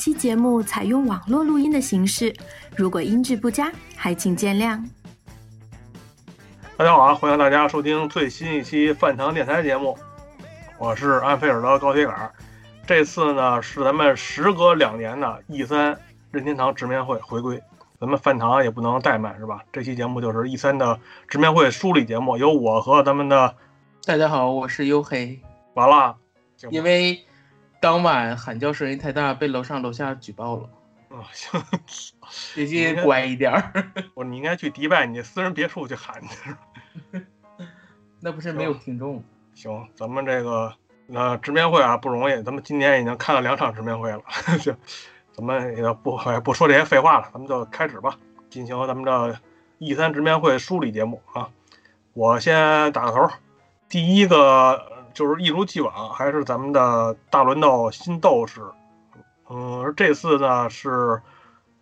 期节目采用网络录音的形式，如果音质不佳，还请见谅。大家好啊，欢迎大家收听最新一期饭堂电台节目，我是安菲尔德高铁杆儿。这次呢是咱们时隔两年的 E 三任天堂直面会回归，咱们饭堂也不能怠慢是吧？这期节目就是 E 三的直面会梳理节目，由我和咱们的大家好，我是黝黑。完了，因为当晚喊叫声音太大，被楼上楼下举报了。啊行，最近乖一点儿，我你应该去迪拜你私人别墅去喊去。那不是没有听众。行，咱们这个那直面会啊不容易，咱们今年已经看了两场直面会了，行，咱们也不哎不说这些废话了，咱们就开始吧，进行咱们的 E 三直面会梳理节目啊。我先打个头，第一个呃就是一如既往，还是咱们的大轮斗新斗士，嗯，而这次呢是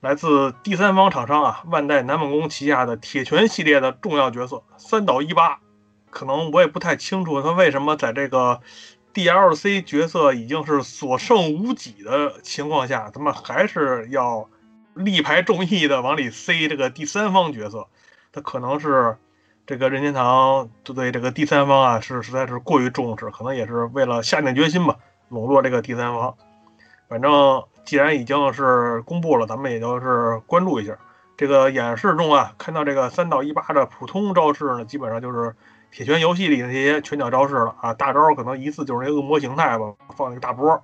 来自第三方厂商啊万代南梦宫旗下的铁拳系列的重要角色三岛一八。可能我也不太清楚他为什么在这个 DLC 角色已经是所剩无几的情况下，他们还是要力排众议的往里塞这个第三方角色。他可能是这个任天堂就对这个第三方啊是实在是过于重视，可能也是为了下定决心吧，笼络这个第三方。反正既然已经是公布了，咱们也就是关注一下。这个演示中啊，看到这个三到一八的普通招式呢，基本上就是铁拳游戏里那些拳脚招式了啊。大招可能一次就是那恶魔形态吧，放一个大波，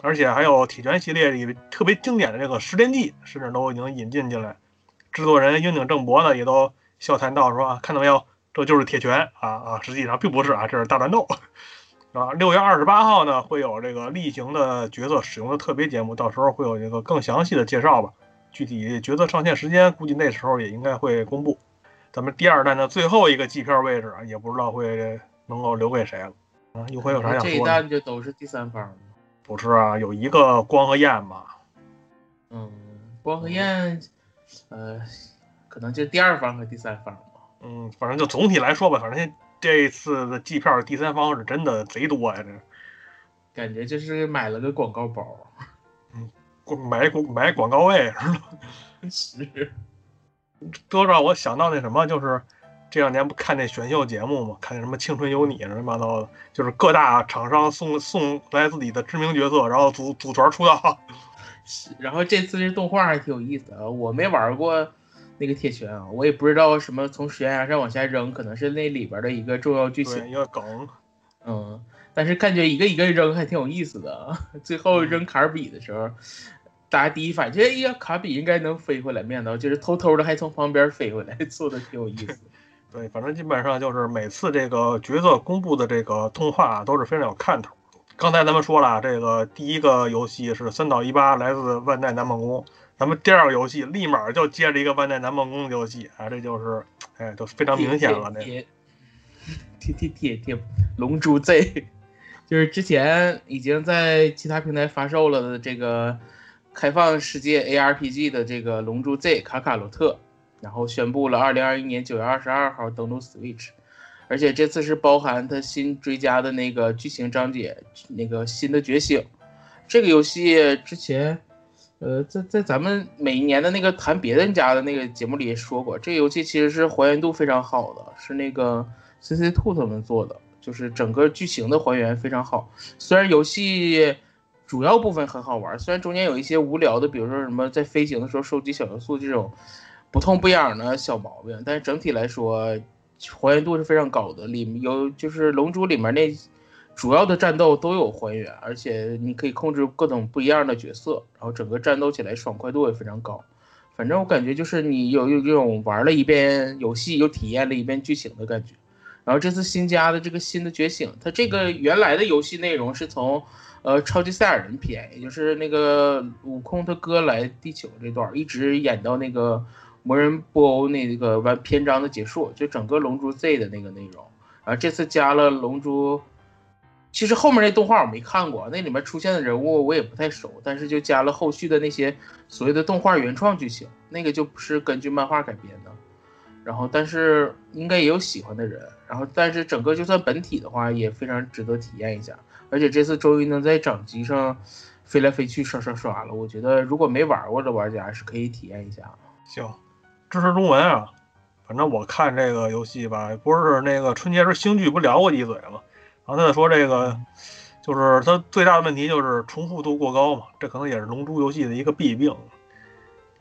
而且还有铁拳系列里特别经典的这个十连技，甚至都已经引进进来。制作人樱井正博呢，也都笑谈到说啊，看到没有，这就是铁拳啊啊，实际上并不是啊，这是大乱斗。啊，六月二十八号呢，会有这个例行的角色使用的特别节目，到时候会有一个更详细的介绍吧。具体角色上线时间，估计那时候也应该会公布。咱们第二弹的最后一个机票位置啊，也不知道会能够留给谁了。啊，一会有啥想这一说的？弹就都是第三方了。不是啊，有一个光和焰嘛。嗯，光和焰，呃，可能就第二方和第三方吧。嗯，反正就总体来说吧，反正这次的机票第三方是真的贼多呀，这感觉就是买了个广告包。嗯买广买广告位是吧？是，多让我想到那什么，就是这两年不看那选秀节目嘛，看那什么《青春有你》乱七八糟的，就是各大厂商送送来自己的知名角色，然后组组团出道。是。然后这次这动画还挺有意思的啊，我没玩过那个铁拳啊，我也不知道什么从悬崖上往下扔，可能是那里边的一个重要剧，情。一个梗。嗯，但是感觉一个一个扔还挺有意思的啊。最后扔卡尔比的时候，大家第一反应就哎呀，卡比应该能飞回来，没想到就是偷偷的还从旁边飞回来，做的挺有意思。对，反正基本上就是每次这个角色公布的这个动画啊都是非常有看头。刚才咱们说了啊，这个第一个游戏是三岛一八，来自万代南梦宫。咱们第二个游戏立马就接着一个万代南梦宫的游戏啊，这就是，哎，都非常明显了。那个铁铁铁铁铁龙珠 Z，就是之前已经在其他平台发售了的这个开放世界 ARPG 的这个龙珠 Z 卡卡罗特，然后宣布了二零二一年九月二十二号登陆 Switch，而且这次是包含它新追加的那个剧情章节，那个新的觉醒。这个游戏之前，呃，在在咱们每一年的那个谈别人家的那个节目里也说过，这个游戏其实是还原度非常好的，是那个 CC Two 他们做的，就是整个剧情的还原非常好。虽然游戏主要部分很好玩，虽然中间有一些无聊的，比如说什么在飞行的时候收集小要素这种不痛不痒的小毛病，但是整体来说还原度是非常高的。里面有就是《龙珠》里面那主要的战斗都有还原，而且你可以控制各种不一样的角色，然后整个战斗起来爽快度也非常高。反正我感觉就是你有有这种玩了一遍游戏又体验了一遍剧情的感觉。然后这次新加的这个新的觉醒，它这个原来的游戏内容是从呃超级赛亚人篇，也就是那个悟空他哥来地球这段，一直演到那个魔人布欧那个完篇章的结束，就整个龙珠 Z 的那个内容。然后这次加了龙珠。其实后面那动画我没看过，那里面出现的人物我也不太熟，但是就加了后续的那些所谓的动画原创剧情，那个就不是根据漫画改编的。然后，但是应该也有喜欢的人。然后，但是整个就算本体的话，也非常值得体验一下。而且这次终于能在掌机上飞来飞去刷刷刷了，我觉得如果没玩过的玩家是可以体验一下。行，支持中文啊。反正我看这个游戏吧，不是那个春节时星剧不聊过几嘴吗？然后他就说这个，就是它最大的问题就是重复度过高嘛，这可能也是龙珠游戏的一个弊病。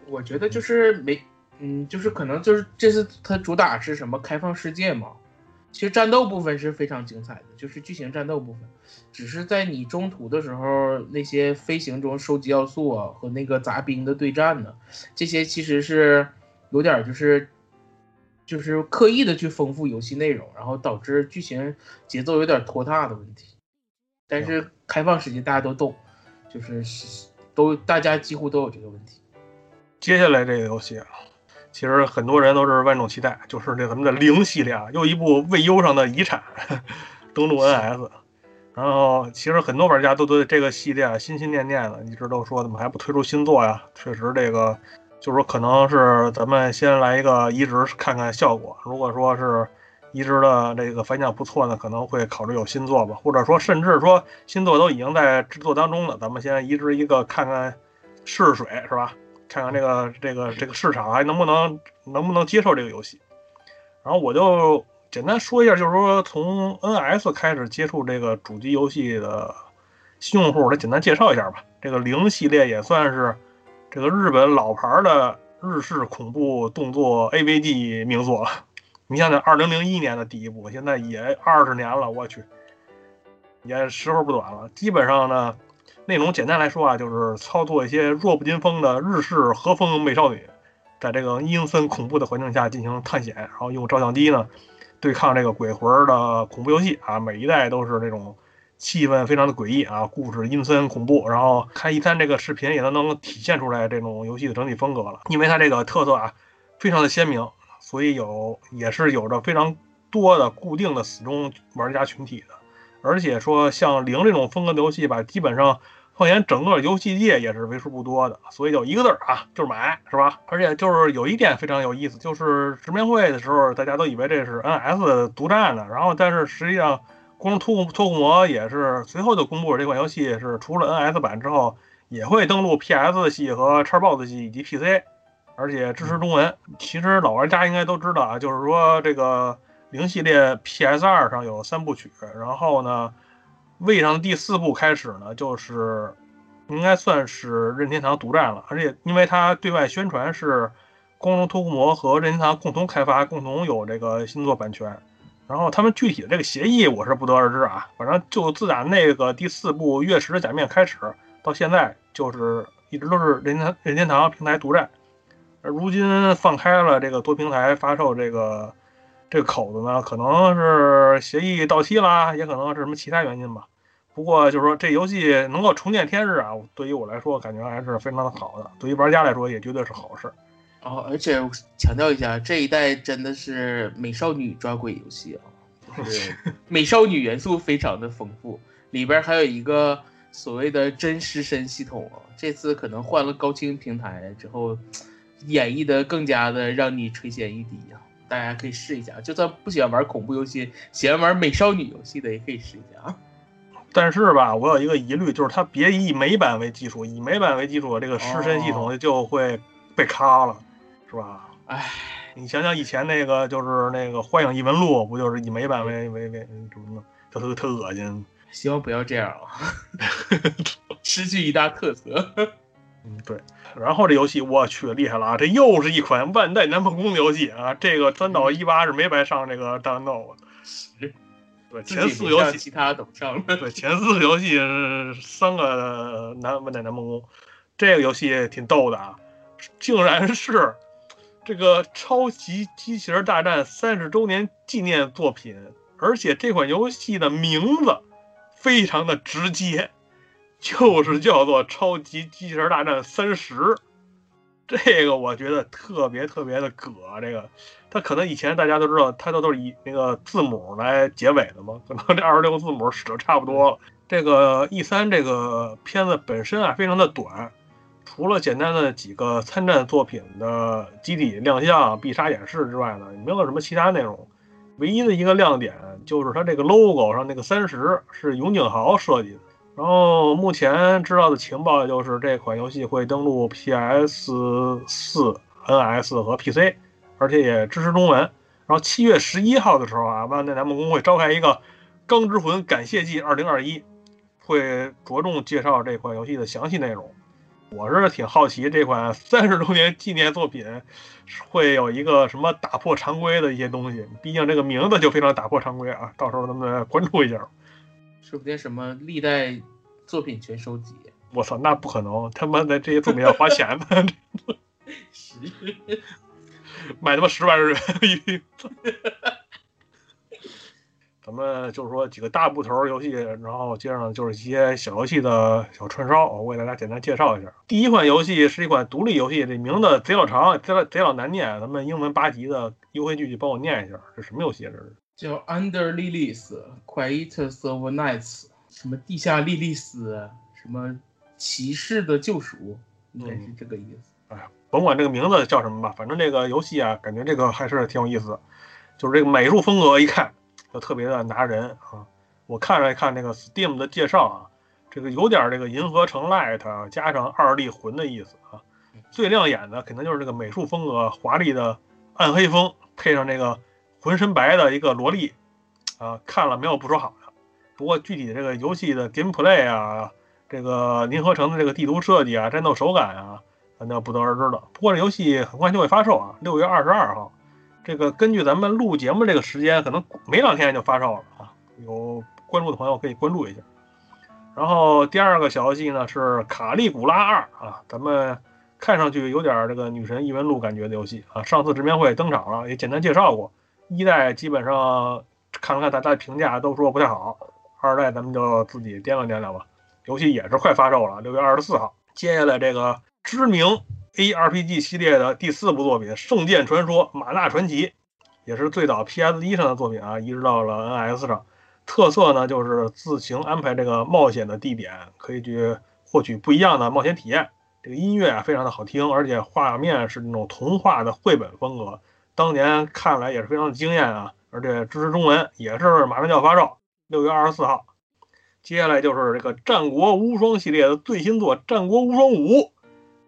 我觉得就是没，嗯，就是可能就是这次它主打是什么开放世界嘛，其实战斗部分是非常精彩的，就是剧情战斗部分，只是在你中途的时候那些飞行中收集要素啊和那个杂兵的对战呢，这些其实是有点就是。就是刻意的去丰富游戏内容，然后导致剧情节奏有点拖沓的问题。但是开放世界大家都懂，就是都大家几乎都有这个问题。接下来这个游戏啊，其实很多人都是万众期待，就是这咱们的零系列啊，又一部未优上的遗产，登陆 NS。然后其实很多玩家都对这个系列心心念念的，一直都说怎么还不推出新作呀？确实这个。就是说，可能是咱们先来一个移植看看效果。如果说是移植的这个反响不错呢，可能会考虑有新作吧。或者说，甚至说新作都已经在制作当中了，咱们先移植一个看看试水，是吧？看看这个这个这个市场还能不能能不能接受这个游戏。然后我就简单说一下，就是说从 NS 开始接触这个主机游戏的新用户，来简单介绍一下吧。这个零系列也算是。这个日本老牌的日式恐怖动作 AVG 名作，你想想，二零零一年的第一部，现在也二十年了，我去，也时候不短了。基本上呢，内容简单来说啊，就是操作一些弱不禁风的日式和风美少女，在这个阴森恐怖的环境下进行探险，然后用照相机呢对抗这个鬼魂的恐怖游戏啊，每一代都是这种。气氛非常的诡异啊，故事阴森恐怖，然后看一三这个视频也都能体现出来这种游戏的整体风格了。因为它这个特色啊，非常的鲜明，所以有也是有着非常多的固定的死忠玩家群体的。而且说像零这种风格的游戏吧，基本上放眼整个游戏界也是为数不多的，所以就一个字儿啊，就是买，是吧？而且就是有一点非常有意思，就是直面会的时候，大家都以为这是 NS 独占的，然后但是实际上。光托托库摩也是随后就公布了这款游戏是除了 NS 版之后，也会登陆 PS 系和 Xbox 系以及 PC，而且支持中文。其实老玩家应该都知道啊，就是说这个零系列 PS 二上有三部曲，然后呢，位上的第四部开始呢，就是应该算是任天堂独占了，而且因为它对外宣传是光荣托库摩和任天堂共同开发，共同有这个新作版权。然后他们具体的这个协议我是不得而知啊，反正就自打那个第四部《月食的假面》开始，到现在就是一直都是任天堂任天堂平台独占。而如今放开了这个多平台发售这个这个口子呢，可能是协议到期啦，也可能是什么其他原因吧。不过就是说这游戏能够重见天日啊，对于我来说感觉还是非常的好的，对于玩家来说也绝对是好事。哦，而且强调一下，这一代真的是美少女抓鬼游戏啊，就是美少女元素非常的丰富，里边还有一个所谓的真尸身系统啊。这次可能换了高清平台之后，演绎的更加的让你垂涎欲滴啊！大家可以试一下，就算不喜欢玩恐怖游戏，喜欢玩美少女游戏的也可以试一下啊。但是吧，我有一个疑虑，就是它别以美版为基础，以美版为基础，这个尸身系统就会被卡了。是吧？哎，你想想以前那个，就是那个《幻影异闻录》，不就是以美版为为为什么呢？特特特恶心。希望不要这样啊。失去一大特色。嗯，对。然后这游戏我去厉害了啊！这又是一款万代南梦宫的游戏啊！这个三岛一八是没白上这个大乱斗啊。对，前四个游戏其他怎么上了。对，前四个游戏是三个南万代南梦宫，这个游戏挺逗的啊，竟然是这个超级机器人大战三十周年纪念作品，而且这款游戏的名字非常的直接，就是叫做《超级机器人大战三十》。这个我觉得特别特别的葛，这个它可能以前大家都知道，它都都是以那个字母来结尾的嘛，可能这二十六个字母使的差不多了。这个 E 三这个片子本身啊非常的短，除了简单的几个参战作品的机体亮相、必杀演示之外呢，没有什么其他内容。唯一的一个亮点就是它这个 logo 上那个三十是永井豪设计的。然后目前知道的情报就是这款游戏会登陆 PS 四、NS 和 PC，而且也支持中文。然后七月十一号的时候啊，万代南梦宫会召开一个《钢之魂感谢季二零二一》，会着重介绍这款游戏的详细内容。我是挺好奇这款三十周年纪念作品会有一个什么打破常规的一些东西，毕竟这个名字就非常打破常规啊。到时候咱们关注一下。说不定什么历代作品全收集。我操，那不可能！他妈的这些作品要花钱的，是，买他妈十万日元。咱们就是说几个大部头游戏，然后接上就是一些小游戏的小串烧，我为大家简单介绍一下。第一款游戏是一款独立游戏，这名字贼老长，贼老贼老难念。咱们英文八级的优惠句句帮我念一下，这什么游戏？这是叫 Under Lilies Quietus of Nights，什么地下莉莉丝，什么骑士的救赎，应该是这个意思。哎呀，甭管这个名字叫什么吧，反正这个游戏啊，感觉这个还是挺有意思的。就是这个美术风格一看就特别的拿人啊。我看了看那个 Steam 的介绍啊，这个有点这个银河城 Light 加上二力魂的意思啊。最亮眼的肯定就是这个美术风格华丽的暗黑风，配上这个。浑身白的一个萝莉，啊，看了没有不说好的。不过具体这个游戏的 gameplay 啊，这个银河城的这个地图设计啊，战斗手感啊，咱就不得而知了。不过这游戏很快就会发售啊，六月二十二号。这个根据咱们录节目这个时间，可能没两天就发售了啊。有关注的朋友可以关注一下。然后第二个小游戏呢是卡利古拉二啊，咱们看上去有点这个女神异闻录感觉的游戏啊。上次直面会登场了，也简单介绍过。一代基本上看了看大家的评价，都说不太好。二代咱们就自己掂量掂量吧。游戏也是快发售了，六月二十四号。接下来这个知名 ARPG 系列的第四部作品《圣剑传说：马纳传奇》，也是最早 PS 一上的作品啊，移植到了 NS 上。特色呢就是自行安排这个冒险的地点，可以去获取不一样的冒险体验。这个音乐啊非常的好听，而且画面是那种童话的绘本风格。当年看来也是非常的惊艳啊，而且支持中文，也是马上就要发售，六月二十四号。接下来就是这个《战国无双》系列的最新作《战国无双五》。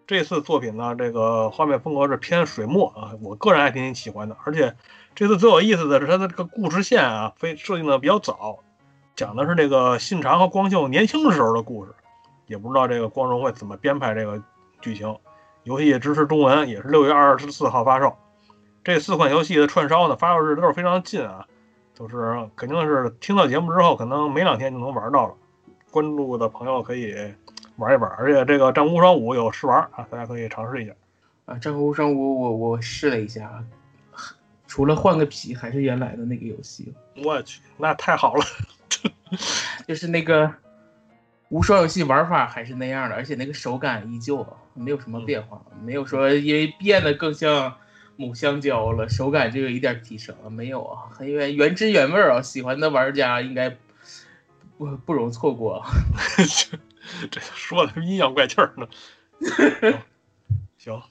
这次作品呢，这个画面风格是偏水墨啊，我个人还挺喜欢的。而且这次最有意思的是它的这个故事线啊，非设定的比较早，讲的是这个信长和光秀年轻时候的故事。也不知道这个光荣会怎么编排这个剧情。游戏也支持中文，也是六月二十四号发售。这四款游戏的串烧呢，发售日都是非常近啊，就是肯定是听到节目之后，可能没两天就能玩到了。关注的朋友可以玩一玩，而且这个《战国无双五》有试玩啊，大家可以尝试一下。啊，《战国无双五》我我试了一下，除了换个皮，还是原来的那个游戏。我去，那太好了，就是那个无双游戏玩法还是那样的，而且那个手感依旧，没有什么变化，没有说因为变得更像。母香蕉了，手感就有一点提升啊，没有啊，很原原汁原味啊，喜欢的玩家应该不不容错过。这说的阴阳怪气儿呢。行，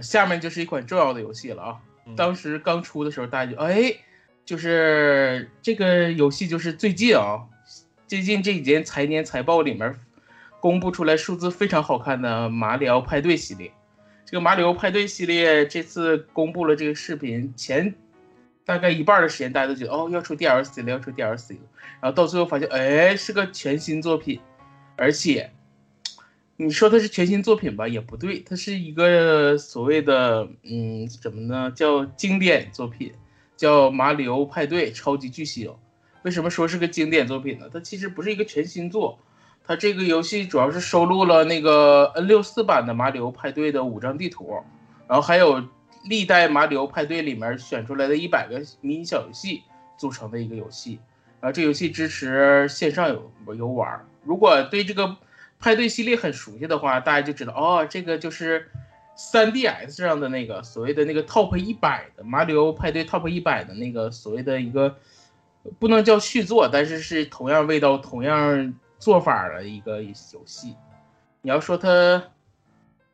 下面就是一款重要的游戏了啊。当时刚出的时候，大家就哎，就是这个游戏就是最近啊，最近这几年财年财报里面公布出来数字非常好看的马里奥派对系列。这个马里奥派对系列这次公布了这个视频前，大概一半的时间，大家都觉得哦要出 DLC 了，要出 DLC 了，然后到最后发现，哎，是个全新作品，而且你说它是全新作品吧，也不对，它是一个所谓的嗯，怎么呢？叫经典作品，叫《马里奥派对超级巨星》。为什么说是个经典作品呢？它其实不是一个全新作，它这个游戏主要是收录了那个 N 六四版的马里奥派对的五张地图，然后还有历代马里奥派对里面选出来的一百个迷你小游戏组成的一个游戏。然后这游戏支持线上游游玩。如果对这个派对系列很熟悉的话，大家就知道哦，这个就是 3DS 上的那个所谓的那个 Top 一百的马里奥派对 Top 一百的那个所谓的一个不能叫续作，但是是同样味道、同样做法的一个游戏。你要说它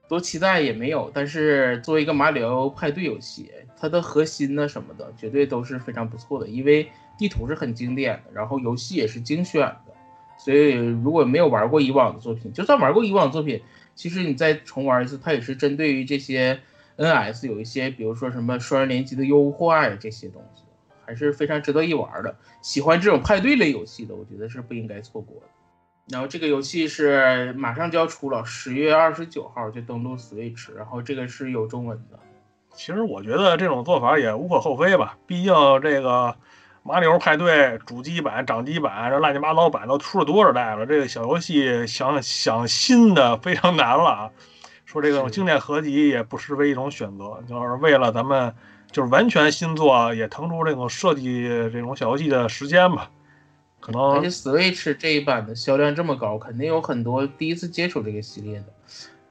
多期待也没有，但是作为一个马里奥派对游戏，它的核心呢什么的绝对都是非常不错的，因为地图是很经典的，然后游戏也是精选。所以，如果没有玩过以往的作品，就算玩过以往作品，其实你再重玩一次，它也是针对于这些 NS 有一些，比如说什么双人联机的优化呀这些东西，还是非常值得一玩的。喜欢这种派对类游戏的，我觉得是不应该错过的。然后这个游戏是马上就要出了，十月二十九号就登陆 Switch，然后这个是有中文的。其实我觉得这种做法也无可厚非吧，毕竟这个。马里奥派对主机版、掌机版，这乱七八糟版都出了多少代了？这个小游戏想想新的非常难了啊！说这种经典合集也不失为一种选择，就是为了咱们就是完全新作，也腾出这种设计这种小游戏的时间吧。可能而且 Switch 这一版的销量这么高，肯定有很多第一次接触这个系列的。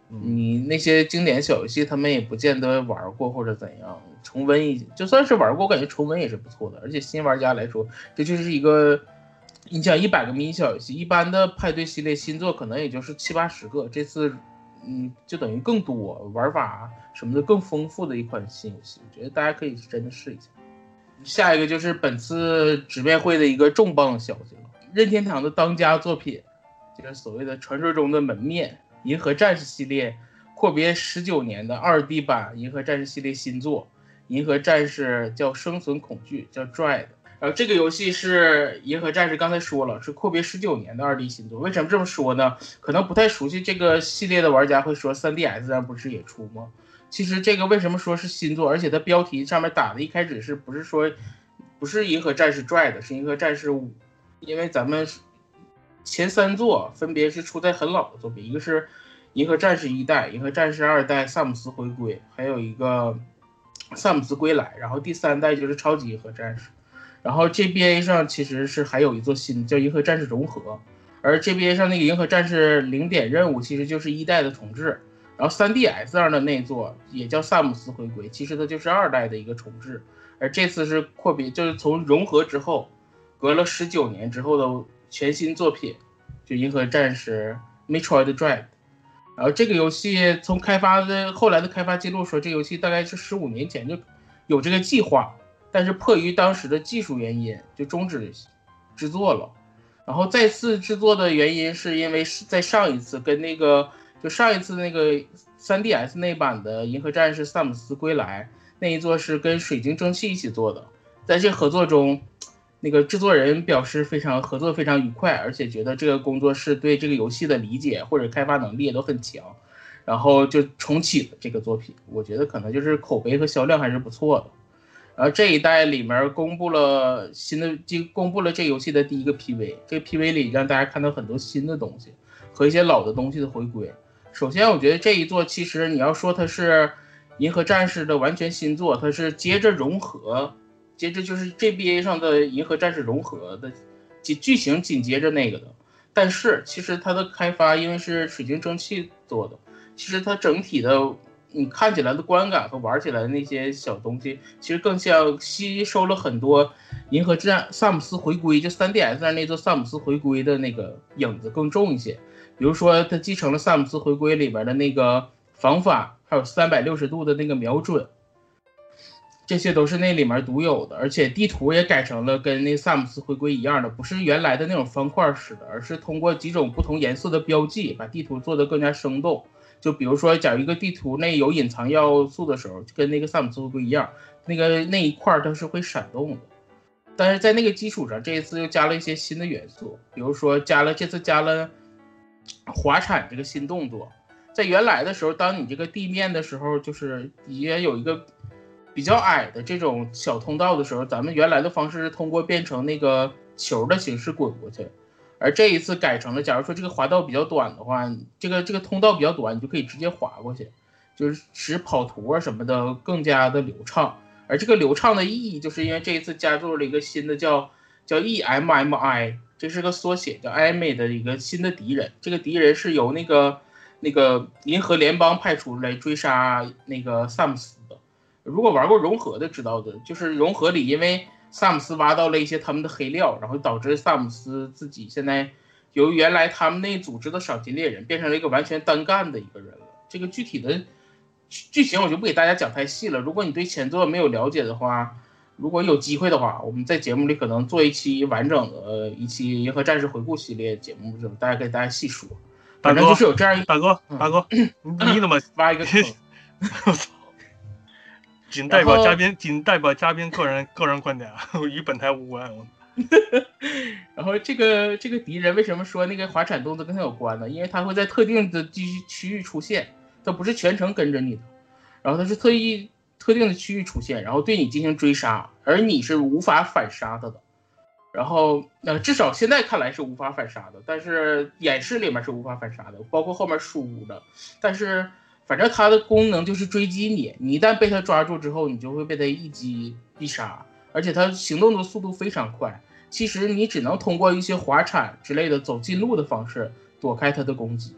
你那些经典小游戏，他们也不见得玩过或者怎样，重温一，就算是玩过，我感觉重温也是不错的。而且新玩家来说，这就是一个，你想一百个迷你小游戏，一般的派对系列新作可能也就是七八十个，这次，嗯，就等于更多玩法什么的更丰富的一款新游戏，我觉得大家可以真的试一下。下一个就是本次直面会的一个重磅消息了，任天堂的当家作品，就是所谓的传说中的门面。银河战士系列阔别十九年的二 D 版银河战士系列新作，银河战士叫生存恐惧，叫 Dread。然后这个游戏是银河战士，刚才说了是阔别十九年的二 D 新作。为什么这么说呢？可能不太熟悉这个系列的玩家会说，3DS 上不是也出吗？其实这个为什么说是新作？而且它标题上面打的一开始是不是说不是银河战士 Dread，是银河战士五？因为咱们。前三座分别是出在很老的作品，一个是《银河战士一代》，《银河战士二代》，萨姆斯回归，还有一个萨姆斯归来，然后第三代就是超级银河战士。然后 GBA 上其实是还有一座新叫《银河战士融合》，而 GBA 上那个《银河战士零点任务》其实就是一代的重置。然后 3DS 上的那座也叫萨姆斯回归，其实它就是二代的一个重置。而这次是阔别，就是从融合之后，隔了十九年之后的。全新作品，就《银河战士 Metroid Dread》，然后这个游戏从开发的后来的开发记录说，这游戏大概是十五年前就有这个计划，但是迫于当时的技术原因，就终止制作了。然后再次制作的原因是因为是在上一次跟那个就上一次那个 3DS 那版的《银河战士萨姆斯归来》那一座是跟水晶蒸汽一起做的，在这合作中。那个制作人表示非常合作非常愉快，而且觉得这个工作室对这个游戏的理解或者开发能力也都很强，然后就重启了这个作品。我觉得可能就是口碑和销量还是不错的。然后这一代里面公布了新的，就公布了这游戏的第一个 PV，这个 PV 里让大家看到很多新的东西和一些老的东西的回归。首先，我觉得这一座其实你要说它是银河战士的完全新作，它是接着融合。接着就是 GBA 上的《银河战士融合》的剧剧情紧接着那个的，但是其实它的开发因为是水晶蒸汽做的，其实它整体的你看起来的观感和玩起来的那些小东西，其实更像吸收了很多《银河战萨姆斯回归》就 3DS 上那座萨姆斯回归的那个影子更重一些，比如说它继承了萨姆斯回归里边的那个防反，还有三百六十度的那个瞄准。这些都是那里面独有的，而且地图也改成了跟那萨姆斯回归一样的，不是原来的那种方块式的，而是通过几种不同颜色的标记，把地图做得更加生动。就比如说，假如一个地图内有隐藏要素的时候，跟那个萨姆斯回归一样，那个那一块它是会闪动的。但是在那个基础上，这一次又加了一些新的元素，比如说加了这次加了滑铲这个新动作。在原来的时候，当你这个地面的时候，就是也有一个比较矮的这种小通道的时候，咱们原来的方式是通过变成那个球的形式滚过去，而这一次改成了，假如说这个滑道比较短的话，这个这个通道比较短，你就可以直接滑过去，就是使跑图啊什么的更加的流畅。而这个流畅的意义，就是因为这一次加入了一个新的叫叫 EMMI，这是个缩写，叫 EMI 的一个新的敌人。这个敌人是由那个那个银河联邦派出来追杀那个萨姆斯。如果玩过融合的知道的，就是融合里因为萨姆斯挖到了一些他们的黑料，然后导致萨姆斯自己现在由原来他们那组织的赏金猎人变成了一个完全单干的一个人了。这个具体的。剧情我就不给大家讲太细了。如果你对前作没有了解的话，如果有机会的话，我们在节目里可能做一期完整的一期《银河战士》回顾系列节目，就大家给大家细说。反正就是有这样一大哥，大哥，你你怎么 挖一个坑？我操！仅代表嘉宾，仅代表嘉宾个人个人观点，与本台无关。然后这个这个敌人为什么说那个滑铲动作跟他有关呢？因为他会在特定的区区域出现。他不是全程跟着你的，然后他是特意特定的区域出现，然后对你进行追杀，而你是无法反杀他的。然后呃，至少现在看来是无法反杀的，但是演示里面是无法反杀的，包括后面输的。但是反正它的功能就是追击你，你一旦被它抓住之后，你就会被它一击必杀，而且它行动的速度非常快。其实你只能通过一些滑铲之类的走近路的方式躲开它的攻击。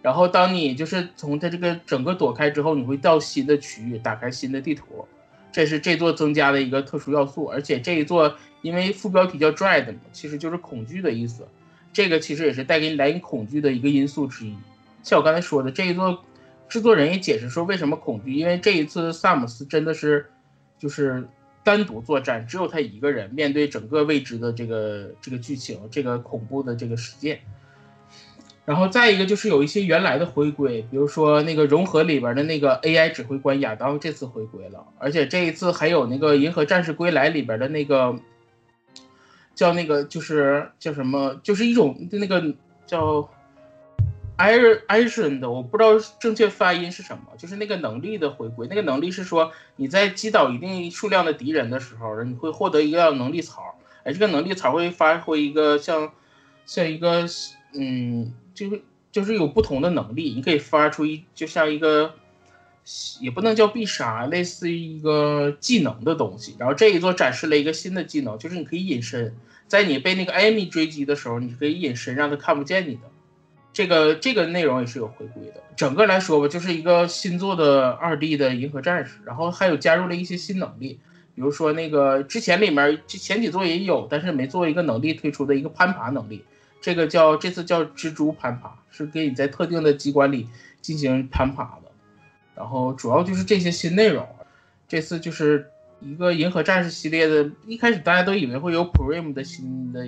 然后，当你就是从它这个整个躲开之后，你会到新的区域，打开新的地图，这是这座增加的一个特殊要素。而且这一座因为副标题叫 “dread” 嘛，其实就是恐惧的意思。这个其实也是带给你来你恐惧的一个因素之一。像我刚才说的，这一座制作人也解释说为什么恐惧，因为这一次萨姆斯真的是就是单独作战，只有他一个人面对整个未知的这个这个剧情，这个恐怖的这个事件。然后再一个就是有一些原来的回归，比如说那个融合里边的那个 AI 指挥官亚当这次回归了，而且这一次还有那个《银河战士归来》里边的那个叫那个就是叫什么，就是一种那个叫 Iron Iron 的，我不知道正确发音是什么，就是那个能力的回归。那个能力是说你在击倒一定数量的敌人的时候，你会获得一个能力槽，哎，这个能力槽会发挥一个像像一个嗯。就是就是有不同的能力，你可以发出一就像一个，也不能叫必杀，类似于一个技能的东西。然后这一座展示了一个新的技能，就是你可以隐身，在你被那个艾米追击的时候，你可以隐身，让他看不见你的。这个这个内容也是有回归的。整个来说吧，就是一个新做的二 D 的银河战士，然后还有加入了一些新能力，比如说那个之前里面前几座也有，但是没做一个能力推出的一个攀爬能力。这个叫这次叫蜘蛛攀爬，是给你在特定的机关里进行攀爬的，然后主要就是这些新内容。这次就是一个银河战士系列的，一开始大家都以为会有 Prime 的新的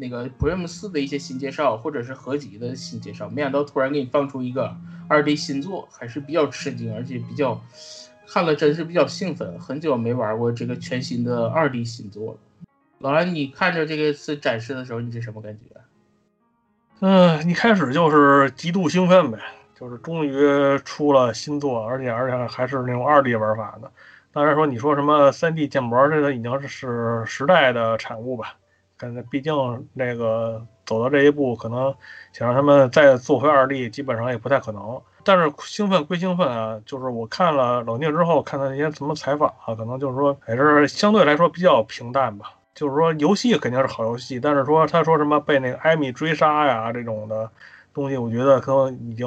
那个 Prime 四的一些新介绍，或者是合集的新介绍，没想到突然给你放出一个二 D 新作，还是比较吃惊，而且比较看了真是比较兴奋。很久没玩过这个全新的二 D 新作了。老安，你看着这个次展示的时候，你是什么感觉？嗯，一开始就是极度兴奋呗，就是终于出了新作，而且而且还是那种二 D 玩法的。当然说你说什么三 D 建模，这个已经是时代的产物吧。但是毕竟那个走到这一步，可能想让他们再做回二 D，基本上也不太可能。但是兴奋归兴奋啊，就是我看了冷静之后，看到那些什么采访啊，可能就是说还是相对来说比较平淡吧。就是说，游戏肯定是好游戏，但是说他说什么被那个艾米追杀呀这种的东西，我觉得可能已经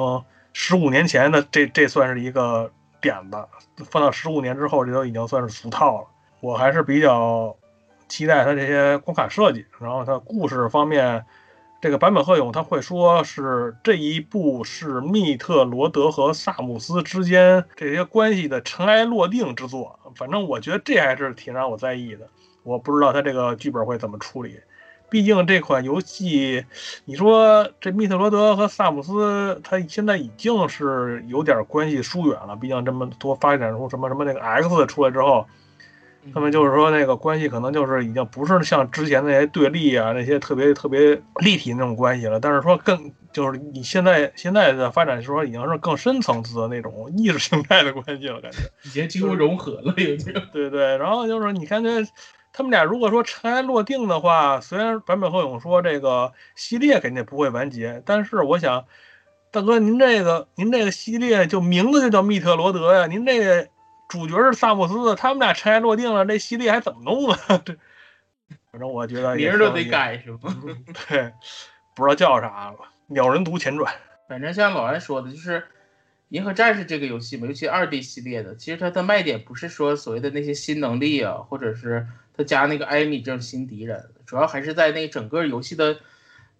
十五年前的这这算是一个点子，放到十五年之后，这都已经算是俗套了。我还是比较期待他这些关卡设计，然后他故事方面，这个版本鹤勇他会说是这一部是密特罗德和萨姆斯之间这些关系的尘埃落定之作，反正我觉得这还是挺让我在意的。我不知道他这个剧本会怎么处理，毕竟这款游戏，你说这密特罗德和萨姆斯，他现在已经是有点关系疏远了。毕竟这么多发展出什么什么那个 X 出来之后，他们就是说那个关系可能就是已经不是像之前那些对立啊那些特别特别立体那种关系了，但是说更就是你现在现在的发展说已经是更深层次的那种意识形态的关系了，感觉。已经几乎融合了，有点。对对，然后就是你看这他们俩如果说尘埃落定的话，虽然坂本鹤勇说这个系列肯定不会完结，但是我想，大哥您这个您这个系列就名字就叫密特罗德呀，您这个主角是萨姆斯，他们俩尘埃落定了，这系列还怎么弄啊？这反正我觉得也名儿都得改是吧？对，不知道叫啥了，《鸟人族前传》。反正像老安说的，就是《银河战士》这个游戏嘛，尤其二 D 系列的，其实它的卖点不是说所谓的那些新能力啊，或者是它加那个艾米这种新敌人，主要还是在那整个游戏的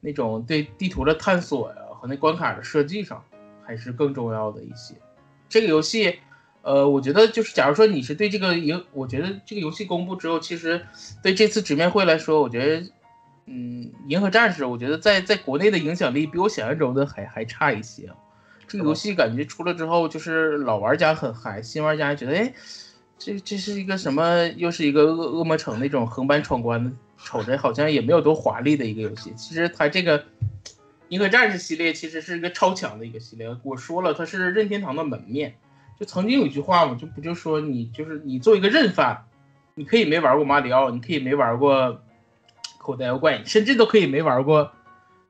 那种对地图的探索呀、和那关卡的设计上，还是更重要的一些。这个游戏。呃，我觉得就是，假如说你是对这个游，我觉得这个游戏公布之后，其实对这次直面会来说，我觉得，嗯，银河战士，我觉得在在国内的影响力比我想象中的还还差一些。这个游戏感觉出了之后，就是老玩家很嗨，新玩家觉得，哎，这这是一个什么？又是一个恶恶魔城那种横版闯关，瞅着好像也没有多华丽的一个游戏。其实它这个银河战士系列其实是一个超强的一个系列。我说了，它是任天堂的门面。就曾经有一句话嘛，就不就说你就是你做一个认犯，你可以没玩过马里奥，你可以没玩过口袋妖怪，甚至都可以没玩过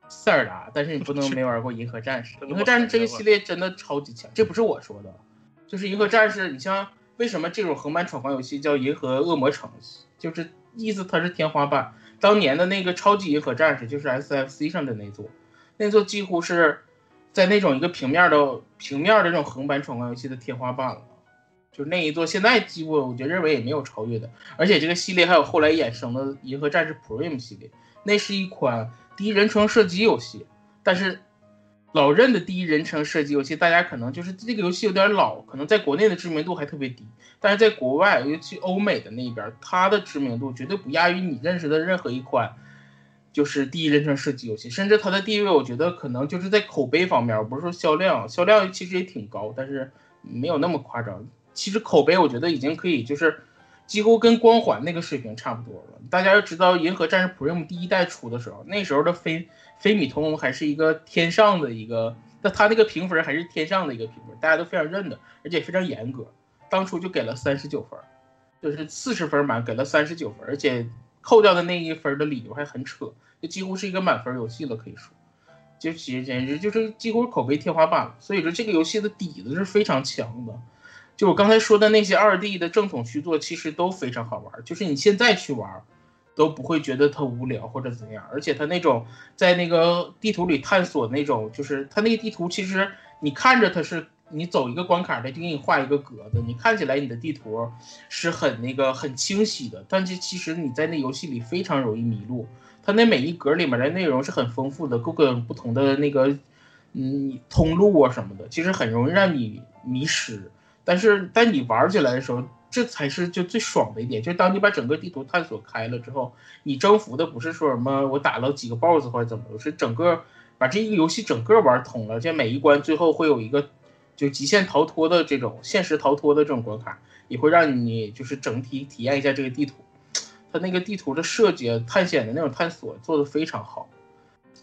塞尔达，但是你不能没玩过银河战士。银河战士这个系列真的超级强，这不是我说的，就是银河战士。你像为什么这种横版闯关游戏叫银河恶魔城，就是意思它是天花板。当年的那个超级银河战士就是 SFC 上的那座，那座几乎是。在那种一个平面的平面的这种横版闯关游戏的天花板了，就那一座，现在几乎我觉得认为也没有超越的。而且这个系列还有后来衍生的《银河战士 Prime》系列，那是一款第一人称射击游戏。但是老任的第一人称射击游戏，大家可能就是这个游戏有点老，可能在国内的知名度还特别低，但是在国外，尤其欧美的那边，它的知名度绝对不亚于你认识的任何一款。就是第一人称射击游戏，甚至它的地位，我觉得可能就是在口碑方面，我不是说销量，销量其实也挺高，但是没有那么夸张。其实口碑，我觉得已经可以，就是几乎跟光环那个水平差不多了。大家要知道，《银河战士 Prime》第一代出的时候，那时候的飞飞米通还是一个天上的一个，那它那个评分还是天上的一个评分，大家都非常认的，而且非常严格。当初就给了三十九分，就是四十分满给了三十九分，而且。扣掉的那一分的理由还很扯，就几乎是一个满分游戏了，可以说，就简简直就是几乎口碑天花板了。所以说这个游戏的底子是非常强的。就我刚才说的那些二 D 的正统续作，其实都非常好玩，就是你现在去玩，都不会觉得它无聊或者怎么样。而且它那种在那个地图里探索那种，就是它那个地图其实你看着它是。你走一个关卡，它就给你画一个格子，你看起来你的地图是很那个很清晰的，但是其实你在那游戏里非常容易迷路。它那每一格里面的内容是很丰富的，各个不同的那个嗯通路啊什么的，其实很容易让你迷失。但是当你玩起来的时候，这才是就最爽的一点，就是当你把整个地图探索开了之后，你征服的不是说什么我打了几个 BOSS 或者怎么，是整个把这一个游戏整个玩通了，这每一关最后会有一个。就极限逃脱的这种现实逃脱的这种关卡，也会让你就是整体体验一下这个地图。它那个地图的设计、探险的那种探索做的非常好，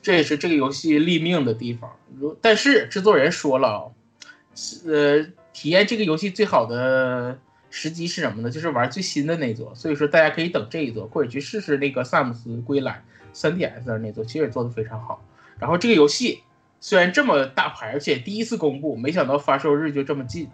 这也是这个游戏立命的地方。如但是制作人说了，呃，体验这个游戏最好的时机是什么呢？就是玩最新的那座。所以说大家可以等这一座，或者去试试那个萨姆斯归来 3DS 的那座，其实也做的非常好。然后这个游戏。虽然这么大牌，而且第一次公布，没想到发售日就这么近。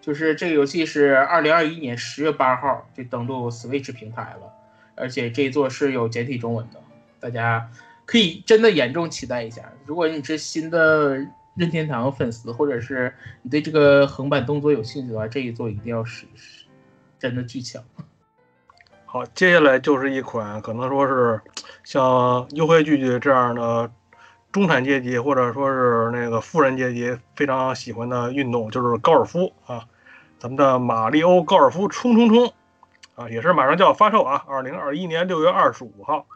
就是这个游戏是二零二一年十月八号就登陆 Switch 平台了，而且这一座是有简体中文的，大家可以真的严重期待一下。如果你是新的任天堂粉丝，或者是你对这个横版动作有兴趣的话，这一座一定要试一试，真的巨强。好，接下来就是一款可能说是像优惠聚聚这样的。中产阶级或者说是那个富人阶级非常喜欢的运动就是高尔夫啊，咱们的马里欧高尔夫冲冲冲啊，也是马上就要发售啊，二零二一年六月二十五号。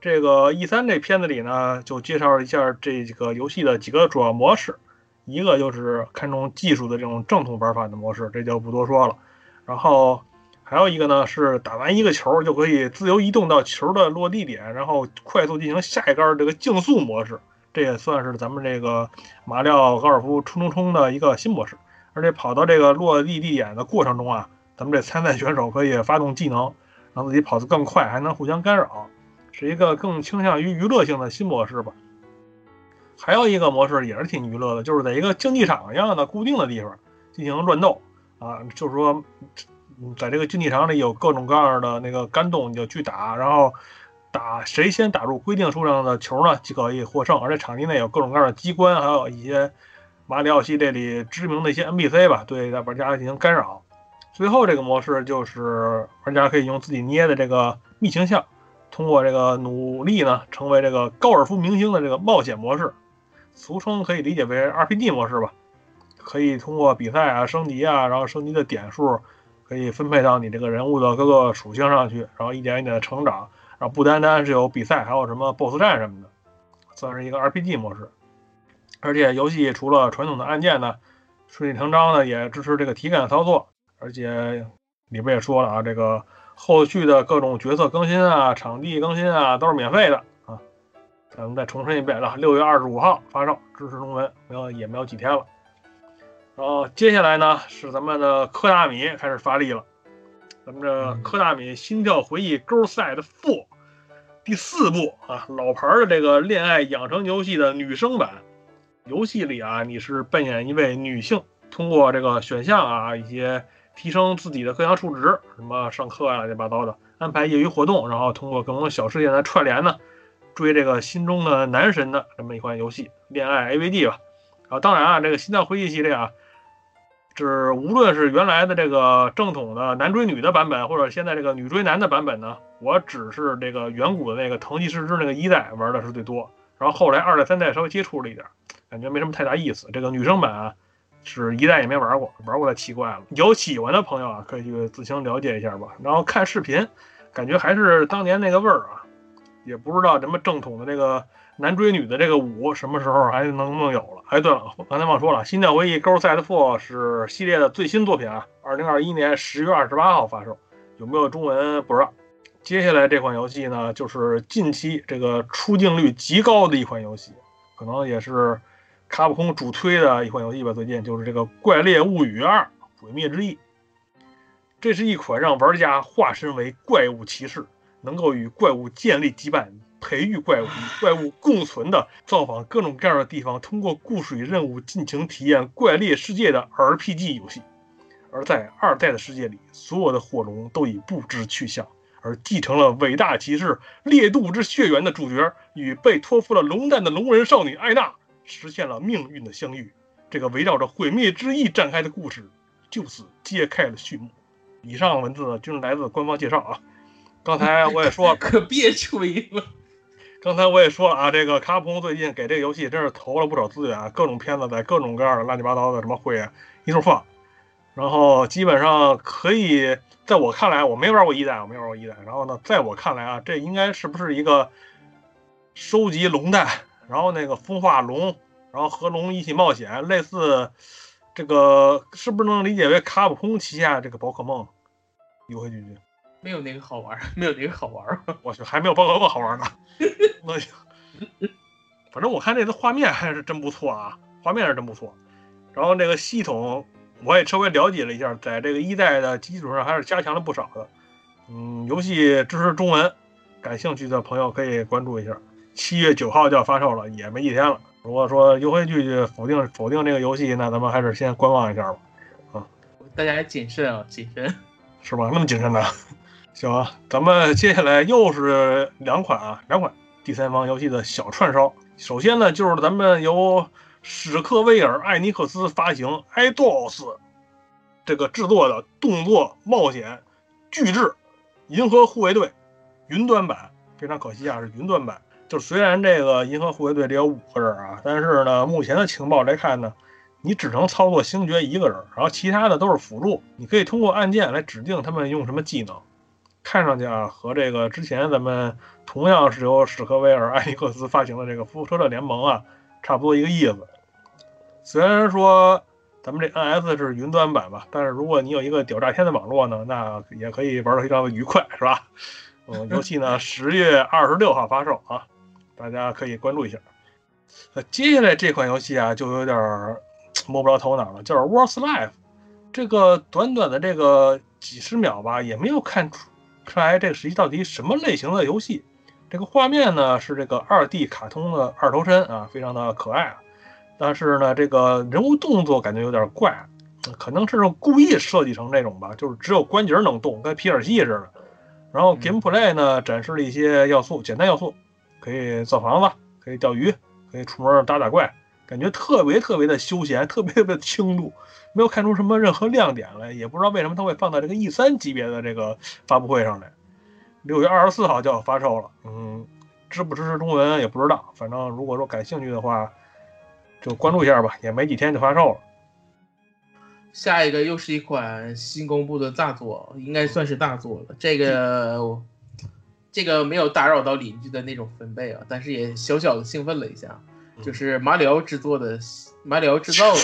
这个 E 三这片子里呢，就介绍一下这几个游戏的几个主要模式，一个就是看重技术的这种正统玩法的模式，这就不多说了。然后还有一个呢是打完一个球就可以自由移动到球的落地点，然后快速进行下一杆这个竞速模式。这也算是咱们这个马里奥高尔夫冲冲冲的一个新模式。而且跑到这个落地地点的过程中啊，咱们这参赛选手可以发动技能，让自己跑得更快，还能互相干扰，是一个更倾向于娱乐性的新模式吧。还有一个模式也是挺娱乐的，就是在一个竞技场一样的固定的地方进行乱斗啊，就是说，在这个竞技场里有各种各样的那个干洞，你就去打，然后打谁先打入规定数量的球呢，即可以获胜。而且场地内有各种各样的机关，还有一些。马里奥系列里知名的一些 NPC 吧，对玩家进行干扰。最后这个模式就是玩家可以用自己捏的这个密形象，通过这个努力呢，成为这个高尔夫明星的这个冒险模式，俗称可以理解为 RPG 模式吧。可以通过比赛啊升级啊，然后升级的点数可以分配到你这个人物的各个属性上去，然后一点一点的成长。然后不单单是有比赛，还有什么 BOSS 战什么的，算是一个 RPG 模式。而且游戏除了传统的按键呢，顺理成章的也支持这个体感操作。而且里边也说了啊，这个后续的各种角色更新啊、场地更新啊都是免费的啊。咱们再重申一遍了，六月二十五号发售，支持中文，没有也没有几天了。然后接下来呢是咱们的科大米开始发力了，咱们这科大米《心跳回忆 Girl Side Four》第四部啊，老牌的这个恋爱养成游戏的女生版。游戏里啊，你是扮演一位女性，通过这个选项啊，一些提升自己的各项数值，什么上课啊，乱七八糟的，安排业余活动，然后通过各种小事件的串联呢，追这个心中的男神的这么一款游戏，恋爱 AVD 吧。啊，当然啊，这个心跳回忆系列啊，是无论是原来的这个正统的男追女的版本，或者现在这个女追男的版本呢，我只是这个远古的那个藤吉诗织那个一代玩的是最多，然后后来二代、三代稍微接触了一点。感觉没什么太大意思。这个女生版啊，是一代也没玩过，玩过的奇怪了。有喜欢的朋友啊，可以去自行了解一下吧。然后看视频，感觉还是当年那个味儿啊。也不知道什么正统的这个男追女的这个舞什么时候还能不能有了。哎，对了，刚才忘说了，《心跳回忆 Girl Side Four》是系列的最新作品啊，二零二一年十月二十八号发售，有没有中文不知道。接下来这款游戏呢，就是近期这个出镜率极高的一款游戏，可能也是。卡普空主推的一款游戏吧，最近就是这个《怪猎物语二：毁灭之翼》。这是一款让玩家化身为怪物骑士，能够与怪物建立羁绊、培育怪物、与怪物共存的，造访各种各样的地方，通过故事与任务尽情体验怪猎世界的 RPG 游戏。而在二代的世界里，所有的火龙都已不知去向，而继承了伟大骑士烈度之血缘的主角与被托付了龙蛋的龙人少女艾娜。实现了命运的相遇，这个围绕着毁灭之翼展开的故事就此揭开了序幕。以上文字，均来自官方介绍啊。刚才我也说，可别吹了。刚才我也说了啊，这个卡普空最近给这个游戏真是投了不少资源，各种片子在各种各样的乱七八糟的什么会一通放，然后基本上可以在我看来，我没玩过一代，我没玩过一代。然后呢，在我看来啊，这应该是不是一个收集龙蛋？然后那个孵化龙，然后和龙一起冒险，类似这个是不是能理解为卡普空旗下这个宝可梦？游戏剧剧没有那个好玩，没有那个好玩。我去，还没有宝可梦好玩呢。那行，反正我看这个画面还是真不错啊，画面是真不错。然后这个系统我也稍微了解了一下，在这个一代的基础上还是加强了不少的。嗯，游戏支持中文，感兴趣的朋友可以关注一下。七月九号就要发售了，也没几天了。如果说优惠剧否定否定这个游戏，那咱们还是先观望一下吧。啊，大家谨慎啊，谨慎，是吧？那么谨慎呢？行啊，咱们接下来又是两款啊，两款第三方游戏的小串烧。首先呢，就是咱们由史克威尔艾尼克斯发行，iDOS 这个制作的动作冒险巨制《银河护卫队》云端版。非常可惜啊，是云端版。就虽然这个银河护卫队里有五个人啊，但是呢，目前的情报来看呢，你只能操作星爵一个人，然后其他的都是辅助。你可以通过按键来指定他们用什么技能。看上去啊，和这个之前咱们同样是由史克威尔 艾尼克斯发行的这个《复仇者联盟》啊，差不多一个意思。虽然说咱们这 NS 是云端版吧，但是如果你有一个屌炸天的网络呢，那也可以玩得非常的愉快，是吧？嗯，游戏呢 十月二十六号发售啊，大家可以关注一下。呃，接下来这款游戏啊，就有点儿摸不着头脑了，就是《World's Life》。这个短短的这个几十秒吧，也没有看出出来这个是一到底什么类型的游戏。这个画面呢是这个二 D 卡通的二头身啊，非常的可爱啊。但是呢，这个人物动作感觉有点怪，可能是故意设计成这种吧，就是只有关节能动，跟皮尔戏似的。然后 gameplay 呢展示了一些要素，简单要素，可以造房子，可以钓鱼，可以出门打打怪，感觉特别特别的休闲，特别特别的轻度，没有看出什么任何亮点来，也不知道为什么它会放到这个 E 三级别的这个发布会上来。六月二十四号就要发售了，嗯，支不支持中文也不知道，反正如果说感兴趣的话，就关注一下吧，也没几天就发售了。下一个又是一款新公布的大作，应该算是大作了。这个这个没有打扰到邻居的那种分贝啊，但是也小小的兴奋了一下，就是马里奥制作的 马里奥制造，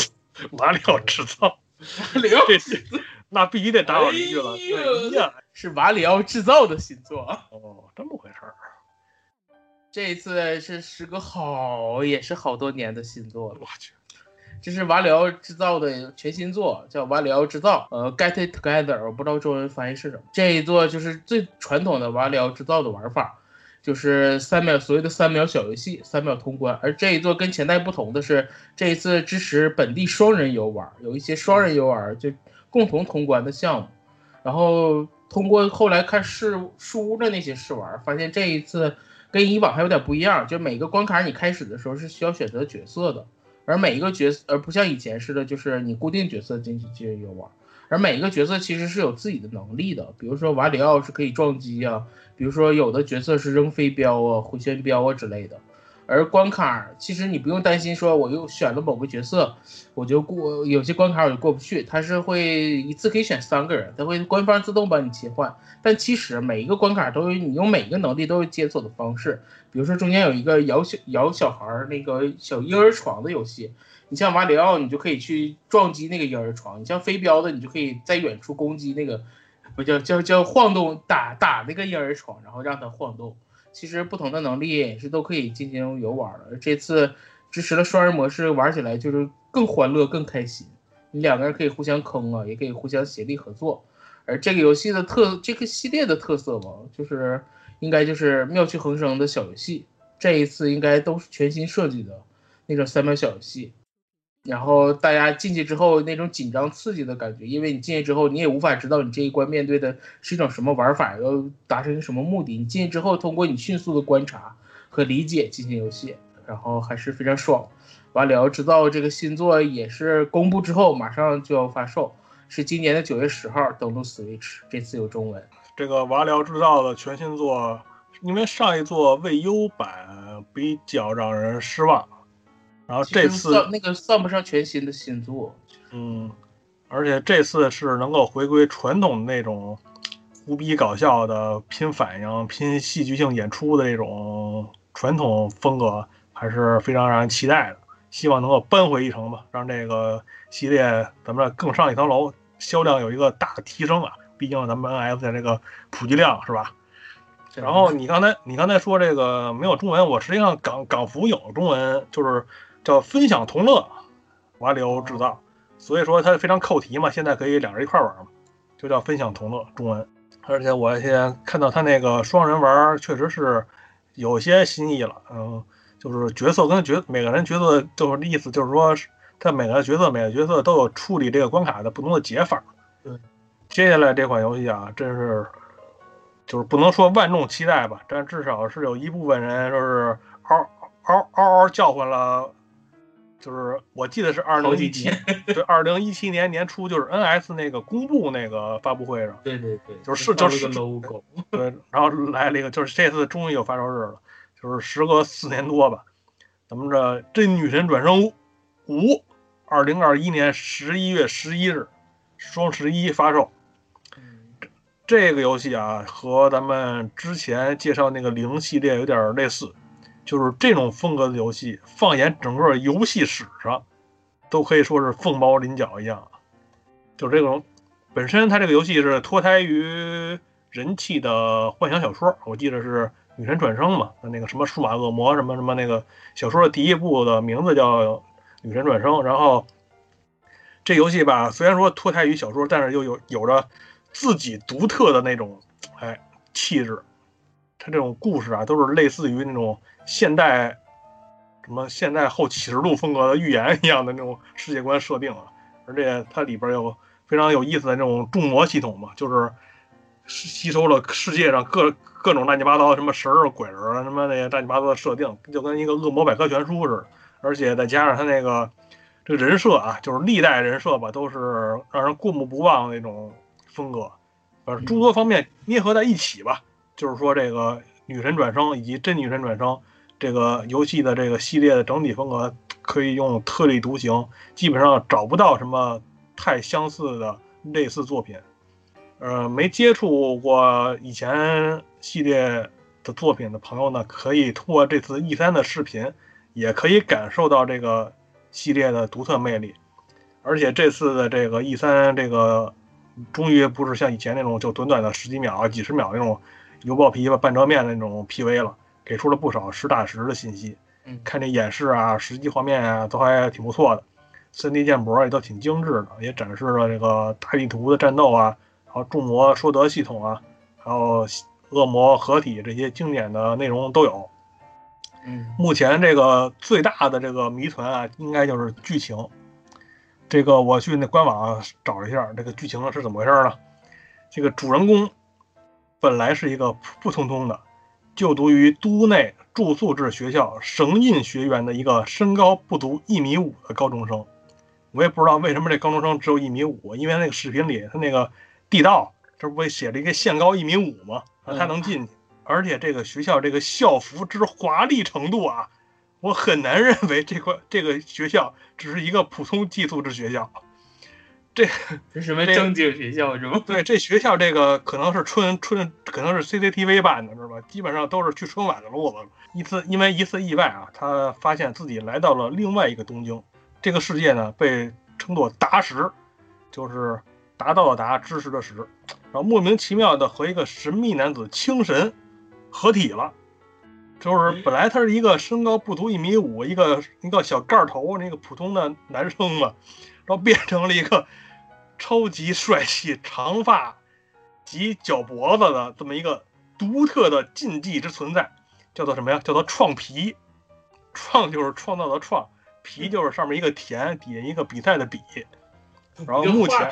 马里奥制造，马里奥那必须得打我一句了。对呀，是马里奥制造的新作。哦，这么回事儿。这一次是时隔好也是好多年的新作了，我去，这是瓦里奥制造的全新作，叫瓦里奥制造，呃，Get It Together，我不知道中文翻译是什么。这一作就是最传统的瓦里奥制造的玩法，就是三秒所谓的三秒小游戏，三秒通关。而这一作跟前代不同的是，这一次支持本地双人游玩，有一些双人游玩就共同通关的项目。然后通过后来看试书屋的那些试玩，发现这一次跟以往还有点不一样，就每个关卡你开始的时候是需要选择角色的，而每一个角色，而不像以前似的，就是你固定角色进去进行游玩，而每一个角色其实是有自己的能力的，比如说瓦里奥是可以撞击啊，比如说有的角色是扔飞镖啊、回旋镖啊之类的。而关卡其实你不用担心，说我又选了某个角色，我就过有些关卡我就过不去，它是会一次可以选三个人，它会官方自动帮你切换。但其实每一个关卡都有你用每一个能力都有解锁的方式，比如说中间有一个摇小摇小孩儿那个小婴儿床的游戏，你像马里奥你就可以去撞击那个婴儿床，你像飞镖的你就可以在远处攻击那个不叫叫叫晃动打打那个婴儿床，然后让它晃动。其实不同的能力也是都可以进行游玩的。这次支持了双人模式，玩起来就是更欢乐、更开心。你两个人可以互相坑啊，也可以互相协力合作。而这个游戏的特，这个系列的特色嘛，就是应该就是妙趣横生的小游戏。这一次应该都是全新设计的那种三秒小游戏。然后大家进去之后那种紧张刺激的感觉，因为你进去之后你也无法知道你这一关面对的是一种什么玩法，要达成什么目的。你进去之后，通过你迅速的观察和理解进行游戏，然后还是非常爽。瓦里奥制造这个新作也是公布之后马上就要发售，是今年的九月十号登陆 Switch，这次有中文。这个瓦里奥制造的全新作，因为上一座未优版比较让人失望，然后这次算那个算不上全新的新作，嗯，而且这次是能够回归传统的那种胡逼搞笑的拼反应、拼戏剧性演出的那种传统风格，还是非常让人期待的。希望能够扳回一城吧，让这个系列咱们更上一层楼，销量有一个大的提升啊！毕竟咱们 NS 的这个普及量是吧？然后你刚才你刚才说这个没有中文，我实际上港港服有中文，就是叫分享同乐，瓦里奥制造，所以说它非常扣题嘛，现在可以两人一块玩嘛，就叫分享同乐中文。而且我现在看到它那个双人玩，确实是有些新意了，嗯，就是角色跟角每个人角色就是意思就是说，它每个角色每个角色都有处理这个关卡的不同的解法。嗯，接下来这款游戏啊，真是。就是不能说万众期待吧，但至少是有一部分人就是嗷嗷嗷嗷叫唤了，就是我记得是二零一七，对，二零一七年年初就是 NS 那个公布那个发布会上，对对对，就是就是 logo，对，然后来了一个，就是这次终于有发售日了，就是时隔四年多吧，咱们这《真女神转生五》，二零二一年十一月十一日，双十一发售。这个游戏啊，和咱们之前介绍那个零系列有点类似，就是这种风格的游戏，放眼整个游戏史上，都可以说是凤毛麟角一样。就这种本身，它这个游戏是脱胎于人气的幻想小说，我记得是《女神转生》嘛，那个什么数码恶魔什么什么那个小说的第一部的名字叫《女神转生》，然后这游戏吧，虽然说脱胎于小说，但是又有有着自己独特的那种哎气质。它这种故事啊，都是类似于那种现代什么现代后启示录风格的预言一样的那种世界观设定啊，而且它里边有非常有意思的那种众魔系统嘛，就是吸收了世界上各各种乱七八糟什么神儿、鬼儿啊，什么那些乱七八糟的设定，就跟一个恶魔百科全书似的。而且再加上他那个这个人设啊，就是历代人设吧，都是让人过目不忘的那种风格，呃，诸多方面捏合在一起吧。就是说，这个女神转生以及真女神转生这个游戏的这个系列的整体风格，可以用特立独行，基本上找不到什么太相似的类似作品。呃，没接触过以前系列的作品的朋友呢，可以通过这次 E 三的视频，也可以感受到这个系列的独特魅力。而且这次的这个 E 三，这个终于不是像以前那种就短短的十几秒、几十秒那种。油爆皮吧半遮面的那种 PV 了，给出了不少实打实的信息。嗯，看这演示啊，实际画面啊，都还挺不错的。3D 建模也都挺精致的，也展示了这个大地图的战斗啊，还有众魔说德系统啊，还有恶魔合体这些经典的内容都有。嗯，目前这个最大的这个谜团啊，应该就是剧情。这个我去那官网找了一下，这个剧情是怎么回事呢？这个主人公。本来是一个普普通通的，就读于都内住宿制学校绳印学院的一个身高不足一米五的高中生。我也不知道为什么这高中生只有一米五，因为那个视频里他那个地道这不写了一个限高一米五吗？他能进去。而且这个学校这个校服之华丽程度啊，我很难认为这块这个学校只是一个普通寄宿制学校。这这什么正经学校是吗？对，这学校这个可能是春春，可能是 CCTV 办的，是吧？基本上都是去春晚的路子。一次因为一次意外啊，他发现自己来到了另外一个东京。这个世界呢，被称作达什，就是达到了达，知识的识。然后莫名其妙的和一个神秘男子青神合体了。就是本来他是一个身高不足一米五，一个一个小盖头那个普通的男生嘛，然后变成了一个。超级帅气、长发及脚脖子的这么一个独特的禁忌之存在，叫做什么呀？叫做创皮。创就是创造的创，皮就是上面一个田，底下一个比赛的比。然后目前，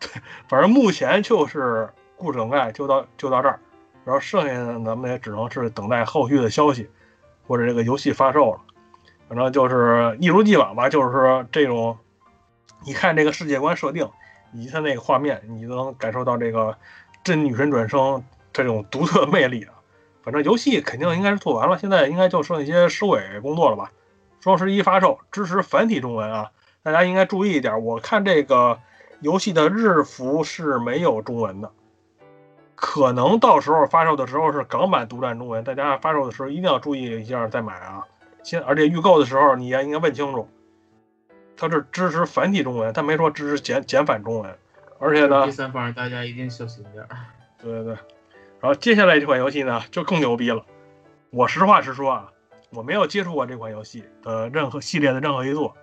对，反正目前就是故事梗概就到就到这儿，然后剩下的咱们也只能是等待后续的消息，或者这个游戏发售了。反正就是一如既往吧，就是这种。你看这个世界观设定，以及它那个画面，你都能感受到这个真女神转生这种独特魅力啊！反正游戏肯定应该是做完了，现在应该就剩一些收尾工作了吧？双十一发售，支持繁体中文啊！大家应该注意一点，我看这个游戏的日服是没有中文的，可能到时候发售的时候是港版独占中文，大家发售的时候一定要注意一下再买啊！先，而且预购的时候你也应该问清楚。它是支持繁体中文，它没说支持简简繁中文，而且呢，第三方大家一定小心点儿。对对对，然后接下来这款游戏呢就更牛逼了。我实话实说啊，我没有接触过这款游戏的任何系列的任何一座。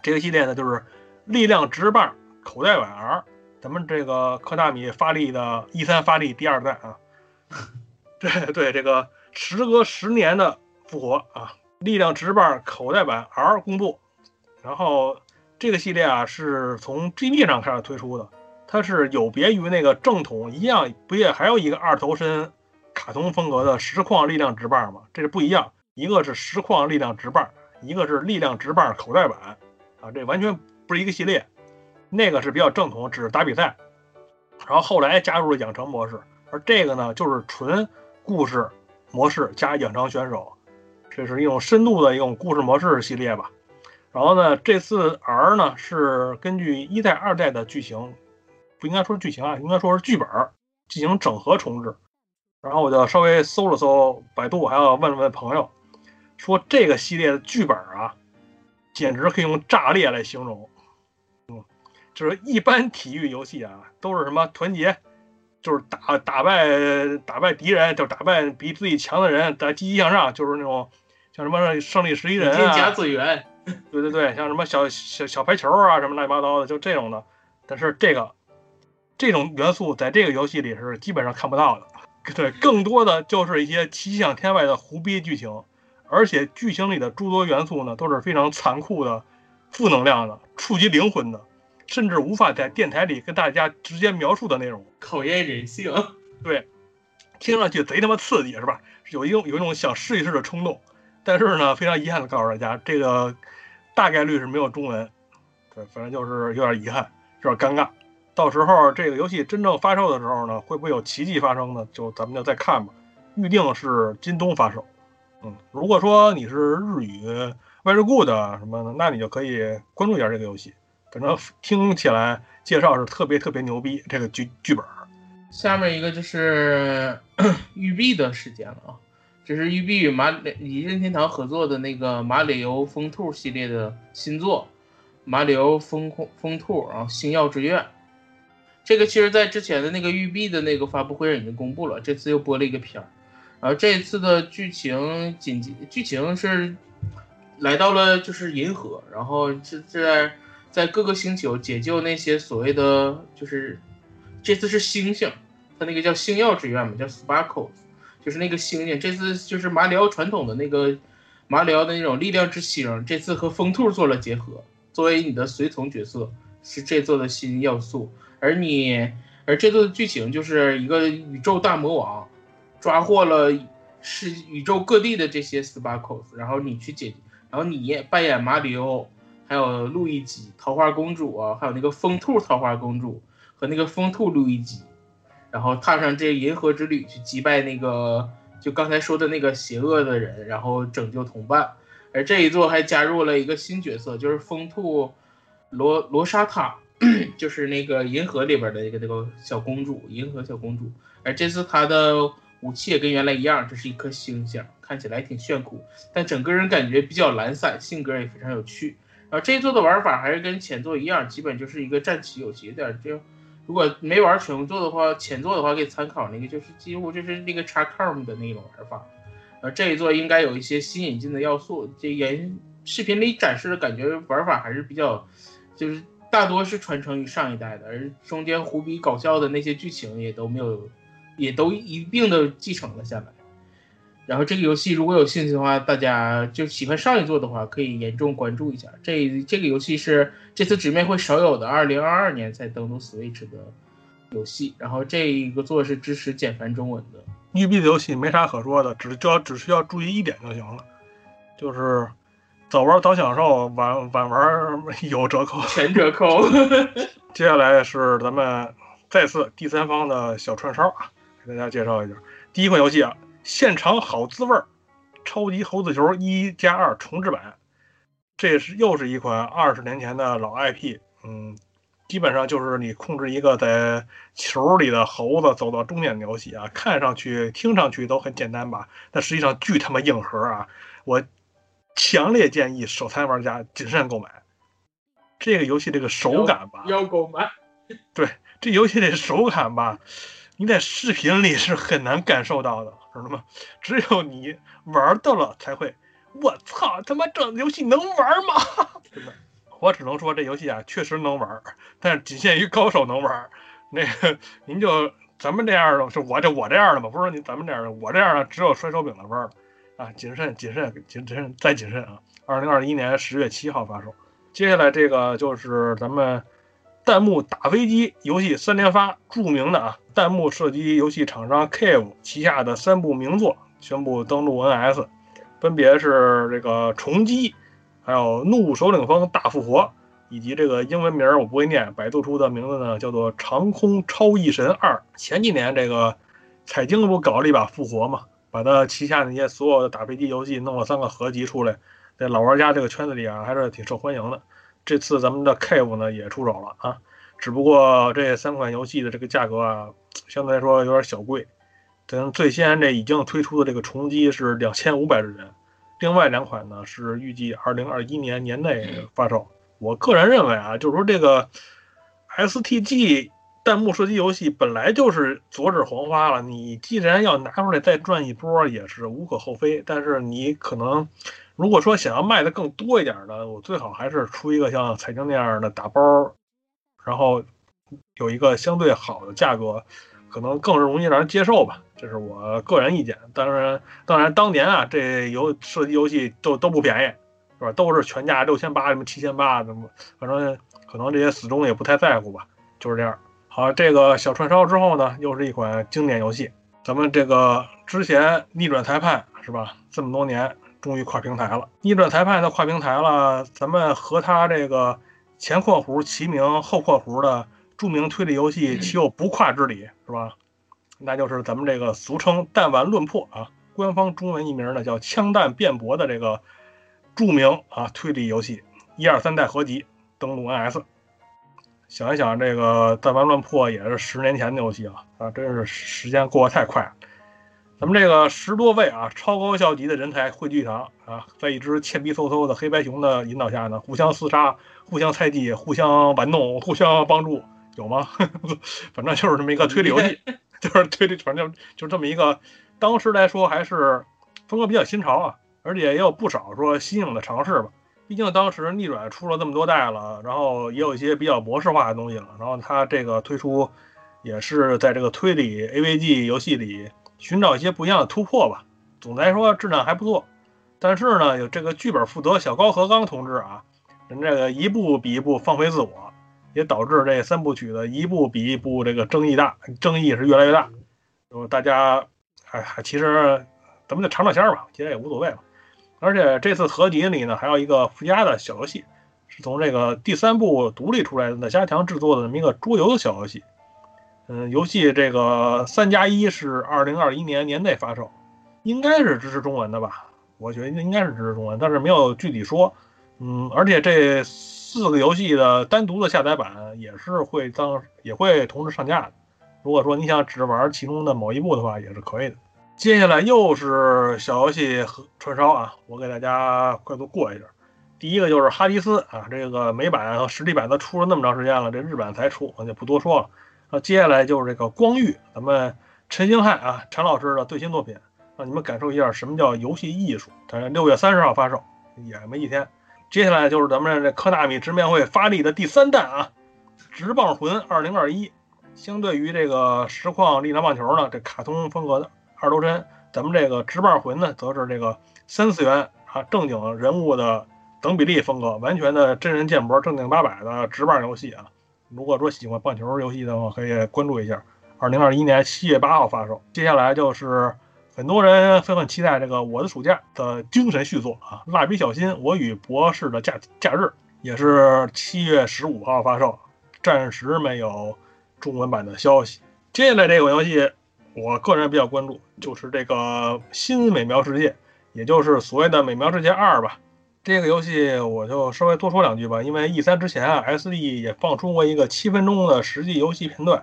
这个系列呢就是力量直棒口袋版 R，咱们这个科纳米发力的 E 三发力第二代啊。对对，这个时隔十年的复活啊，力量直棒口袋版 R 公布。然后这个系列啊，是从 GB 上开始推出的，它是有别于那个正统一样，不也还有一个二头身卡通风格的实况力量直棒吗？这是不一样，一个是实况力量直棒，一个是力量直棒口袋版，啊，这完全不是一个系列。那个是比较正统，只是打比赛，然后后来加入了养成模式，而这个呢，就是纯故事模式加养成选手，这是一种深度的一种故事模式系列吧。然后呢，这次 R 呢是根据一代、二代的剧情，不应该说剧情啊，应该说是剧本进行整合重置。然后我就稍微搜了搜百度，还要问了问朋友，说这个系列的剧本啊，简直可以用炸裂来形容。嗯，就是一般体育游戏啊，都是什么团结，就是打打败打败敌人，就打败比自己强的人，打积极向上，就是那种像什么胜利十一人添加啊，资源，对对对，像什么小小小排球啊，什么乱七八糟的，就这种的。但是这个这种元素在这个游戏里是基本上看不到的。对，更多的就是一些奇想天外的胡逼剧情，而且剧情里的诸多元素呢都是非常残酷的、负能量的、触及灵魂的，甚至无法在电台里跟大家直接描述的内容。考验人性。对，听上去贼他妈刺激是吧？有一种有一种想试一试的冲动，但是呢，非常遗憾的告诉大家，这个大概率是没有中文。对，反正就是有点遗憾，有点尴尬。到时候这个游戏真正发售的时候呢，会不会有奇迹发生呢？就咱们就再看吧。预定是今冬发售。嗯，如果说你是日语 very good 什么的，那你就可以关注一下这个游戏。反正听起来介绍是特别特别牛逼，这个剧剧本。下面一个就是 育碧的时间了啊，这是育碧与马里任天堂合作的那个马里奥风兔系列的新作《马里奥风风兔》，啊星耀之愿。这个其实在之前的那个育碧的那个发布会上已经公布了，这次又播了一个片儿。然后这次的剧情紧急剧情是来到了就是银河，然后是在在各个星球解救那些所谓的就是这次是星星，它那个叫星耀之愿嘛，叫 Sparkles，就是那个星星。这次就是马里奥传统的那个马里奥的那种力量之星，这次和风兔做了结合，作为你的随从角色，是这座的新要素。而你，而这座的剧情就是一个宇宙大魔王抓获了是宇宙各地的这些 Sparkles，然后你去解，然后你扮演马里奥，还有路易吉、桃花公主啊，还有那个风兔桃花公主和那个风兔路易吉，然后踏上这银河之旅去击败那个就刚才说的那个邪恶的人，然后拯救同伴。而这一座还加入了一个新角色，就是风兔罗罗莎塔。就是那个银河里边的一个那个小公主，银河小公主。而这次她的武器也跟原来一样，这是一颗星星，看起来挺炫酷，但整个人感觉比较懒散，性格也非常有趣。然后这一座的玩法还是跟前作一样，基本就是一个战棋游戏，有点就如果没玩全作的话，前作的话可以参考那个，就是几乎就是那个插 com 的那种玩法。呃，这一座应该有一些新引进的要素，这原视频里展示的感觉玩法还是比较，就是。大多是传承于上一代的，而中间胡逼搞笑的那些剧情也都没有，也都一并的继承了下来。然后这个游戏如果有兴趣的话，大家就喜欢上一座的话，可以严重关注一下。这这个游戏是这次直面会少有的二零二二年才登陆 Switch 的游戏。然后这一个座是支持简繁中文的。育碧的游戏没啥可说的，只就要只需要注意一点就行了，就是。早玩早享受，晚晚玩有折扣，全折扣。接下来是咱们再次第三方的小串烧啊，给大家介绍一下。第一款游戏啊，现场好滋味儿，超级猴子球一加二重置版。这是又是一款二十年前的老 IP，嗯，基本上就是你控制一个在球里的猴子走到终点的游戏啊。看上去、听上去都很简单吧？但实际上巨他妈硬核啊！我。强烈建议手残玩家谨慎购买这个游戏，这个手感吧，要购买。对，这游戏这手感吧，你在视频里是很难感受到的，知道吗？只有你玩到了才会。我操，他妈这游戏能玩吗？真的，我只能说这游戏啊，确实能玩，但是仅限于高手能玩。那个，您就咱们这样的，是我这我这样的吧？不是你咱们这样的，我这样的只有摔手柄的玩了。啊，谨慎，谨慎，谨慎，再谨慎啊！二零二一年十月七号发售。接下来这个就是咱们弹幕打飞机游戏三连发，著名的啊弹幕射击游戏厂商 Cave 旗下的三部名作宣布登陆 NS，分别是这个重击，还有怒首领风大复活，以及这个英文名我不会念，百度出的名字呢叫做长空超异神二。前几年这个彩晶不搞了一把复活嘛？把他旗下那些所有的打飞机游戏弄了三个合集出来，在老玩家这个圈子里啊，还是挺受欢迎的。这次咱们的 Cave 呢也出手了啊，只不过这三款游戏的这个价格啊，相对来说有点小贵。咱最先这已经推出的这个重击是两千五百日元，另外两款呢是预计二零二一年年内发售。我个人认为啊，就是说这个 STG 弹幕射击游戏本来就是昨日黄花了，你既然要拿出来再赚一波，也是无可厚非。但是你可能如果说想要卖的更多一点的，我最好还是出一个像彩晶那样的打包，然后有一个相对好的价格，可能更容易让人接受吧。这是我个人意见。当然，当然当年啊，这游射击游戏都都不便宜，是吧？都是全价六千八、什么七千八，什么反正可能这些死忠也不太在乎吧，就是这样。好，这个小串烧之后呢，又是一款经典游戏。咱们这个之前逆转裁判是吧？这么多年终于跨平台了。逆转裁判的跨平台了，咱们和他这个前括弧齐名后括弧的著名推理游戏岂有不跨之理是吧？那就是咱们这个俗称“弹丸论破”啊，官方中文译名呢叫“枪弹辩驳”的这个著名啊推理游戏一二三代合集登陆 NS。想一想，这个弹丸论破也是十年前的游戏了啊，真是时间过得太快了。咱们这个十多位啊超高校级的人才汇聚一堂啊，在一只欠逼嗖嗖的黑白熊的引导下呢，互相厮杀、互相猜忌、互相玩弄、互相帮助，有吗？反正就是这么一个推理游戏。就是推理，反正就就这么一个，当时来说还是风格比较新潮啊，而且也有不少说新颖的尝试吧。毕竟当时逆转出了这么多代了，然后也有一些比较模式化的东西了，然后它这个推出也是在这个推理 AVG 游戏里寻找一些不一样的突破吧。总的来说质量还不错，但是呢，有这个剧本负责小高和刚同志啊，人这个一步比一步放飞自我。也导致这三部曲的一部比一部这个争议大，争议是越来越大。就大家，哎，其实咱们就尝尝鲜儿吧，其实也无所谓了。而且这次合集里呢，还有一个附加的小游戏，是从这个第三部独立出来的加强制作的这么一个桌游的小游戏。嗯，游戏这个三加一是二零二一年年内发售，应该是支持中文的吧？我觉得应该是支持中文，但是没有具体说。嗯，而且这。四个游戏的单独的下载版也是会当也会同时上架的。如果说你想只玩其中的某一部的话，也是可以的。接下来又是小游戏和串烧啊，我给大家快速过一下。第一个就是哈迪斯啊，这个美版和实体版都出了那么长时间了，这日版才出，我就不多说了。那，接下来就是这个光遇，咱们陈星汉啊，陈老师的最新作品，让你们感受一下什么叫游戏艺术。它六月三十号发售，也没几天。接下来就是咱们这科纳米直面会发力的第三弹啊，《直棒魂二零二一》。相对于这个实况力量棒球呢，这卡通风格的二头身，咱们这个《直棒魂》呢，则是这个三次元啊正经人物的等比例风格，完全的真人建模，正经八百的直棒游戏啊。如果说喜欢棒球游戏的话，可以关注一下。二零二一年七月八号发售。接下来就是。很多人都很期待这个《我的暑假》的精神续作啊，《蜡笔小新：我与博士的假假日》也是七月十五号发售，暂时没有中文版的消息。接下来这款游戏，我个人比较关注，就是这个《新美妙世界》，也就是所谓的《美妙世界二》吧。这个游戏我就稍微多说两句吧，因为 E 三之前啊，SD 也放出过一个七分钟的实际游戏片段。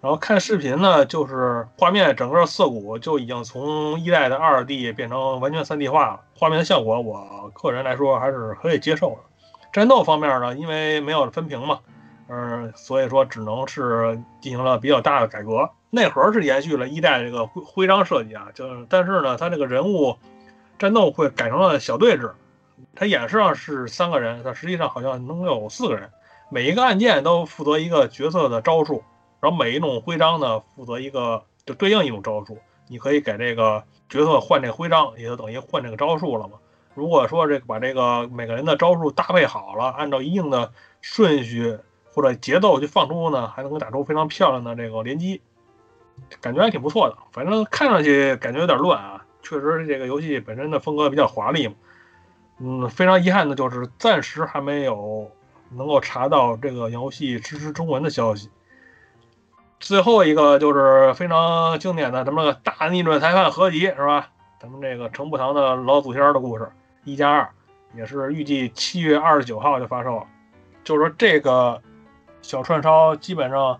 然后看视频呢，就是画面整个色谷就已经从一代的二 D 变成完全三 D 化了。画面的效果，我个人来说还是可以接受的。战斗方面呢，因为没有分屏嘛，嗯，所以说只能是进行了比较大的改革。内核是延续了一代这个徽徽章设计啊，就是但是呢，它这个人物战斗会改成了小队制。它演示上是三个人，它实际上好像能有四个人，每一个按键都负责一个角色的招数。然后每一种徽章呢，负责一个就对应一种招数，你可以给这个角色换这个徽章，也就等于换这个招数了嘛。如果说这个把这个每个人的招数搭配好了，按照一定的顺序或者节奏去放出呢，还能够打出非常漂亮的这个连击，感觉还挺不错的。反正看上去感觉有点乱啊，确实这个游戏本身的风格比较华丽嘛。嗯，非常遗憾的就是暂时还没有能够查到这个游戏支持中文的消息。最后一个就是非常经典的咱们大逆转裁判合集是吧？咱们这个程步堂的老祖先的故事一加二，也是预计七月二十九号就发售了。就是说这个小串烧基本上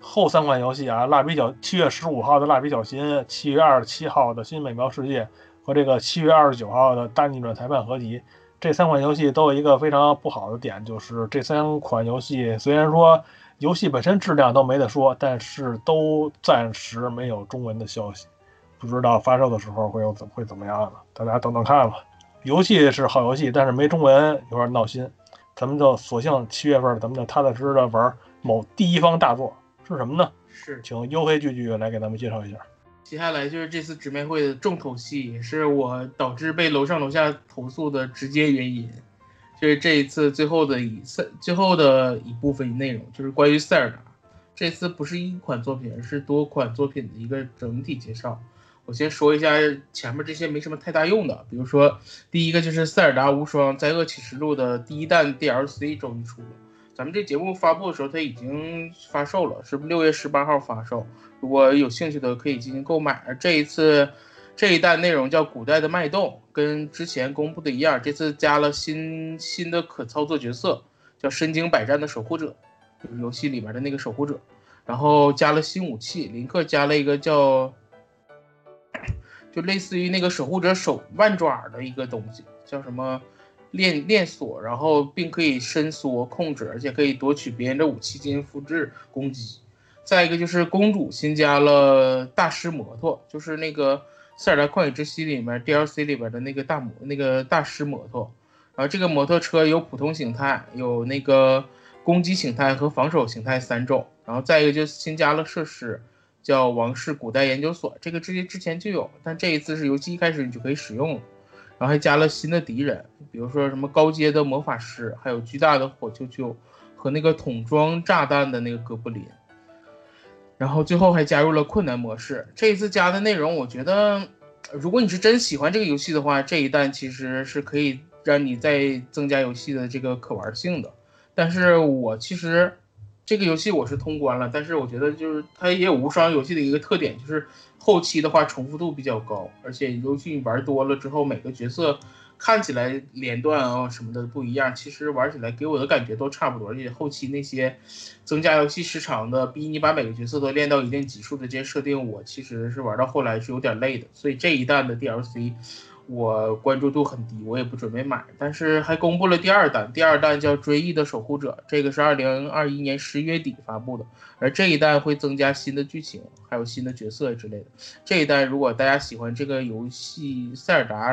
后三款游戏啊，蜡笔小七月十五号的蜡笔小新，七月二十七号的新美妙世界和这个七月二十九号的大逆转裁判合集，这三款游戏都有一个非常不好的点，就是这三款游戏虽然说游戏本身质量都没得说，但是都暂时没有中文的消息，不知道发售的时候会有怎会怎么样呢？大家等等看吧。游戏是好游戏，但是没中文有点闹心。咱们就索性七月份咱们就踏踏实实的玩某第一方大作是什么呢？是。请优黑聚聚来给咱们介绍一下。接下来就是这次直面会的重头戏，也是我导致被楼上楼下投诉的直接原因，就是这一次最后的一赛最后的一部分内容，就是关于塞尔达。这次不是一款作品，而是多款作品的一个整体介绍。我先说一下前面这些没什么太大用的，比如说第一个就是《塞尔达无双：灾厄启示录》的第一弹 DLC 终于出了。咱们这节目发布的时候，它已经发售了，是六月十八号发售。如果有兴趣的可以进行购买。这一次这一弹内容叫《古代的脉动》，跟之前公布的一样，这次加了新新的可操作角色，叫身经百战的守护者，就是游戏里面的那个守护者。然后加了新武器，林克加了一个叫。就类似于那个守护者手万爪的一个东西，叫什么链链锁，然后并可以伸缩控制，而且可以夺取别人的武器进行复制攻击。再一个就是公主新加了大师摩托，就是那个《塞尔达旷野之息》里面 DLC 里边的那个大摩那个大师摩托。然后这个摩托车有普通形态，有那个攻击形态和防守形态三种。然后再一个就是新加了设施。叫王室古代研究所，这个之前之前就有，但这一次是游戏一开始你就可以使用，然后还加了新的敌人，比如说什么高阶的魔法师，还有巨大的火球球和那个桶装炸弹的那个哥布林，然后最后还加入了困难模式。这一次加的内容，我觉得如果你是真喜欢这个游戏的话，这一弹其实是可以让你再增加游戏的这个可玩性的。但是我其实。这个游戏我是通关了，但是我觉得就是它也有无双游戏的一个特点，就是后期的话重复度比较高，而且游戏玩多了之后，每个角色看起来连段啊什么的不一样，其实玩起来给我的感觉都差不多。而且后期那些增加游戏时长的，逼你把每个角色都练到一定级数的这些设定，我其实是玩到后来是有点累的。所以这一弹的 DLC。我关注度很低，我也不准备买。但是还公布了第二弹，第二弹叫《追忆的守护者》，这个是二零二一年十月底发布的。而这一弹会增加新的剧情，还有新的角色之类的。这一弹如果大家喜欢这个游戏《塞尔达》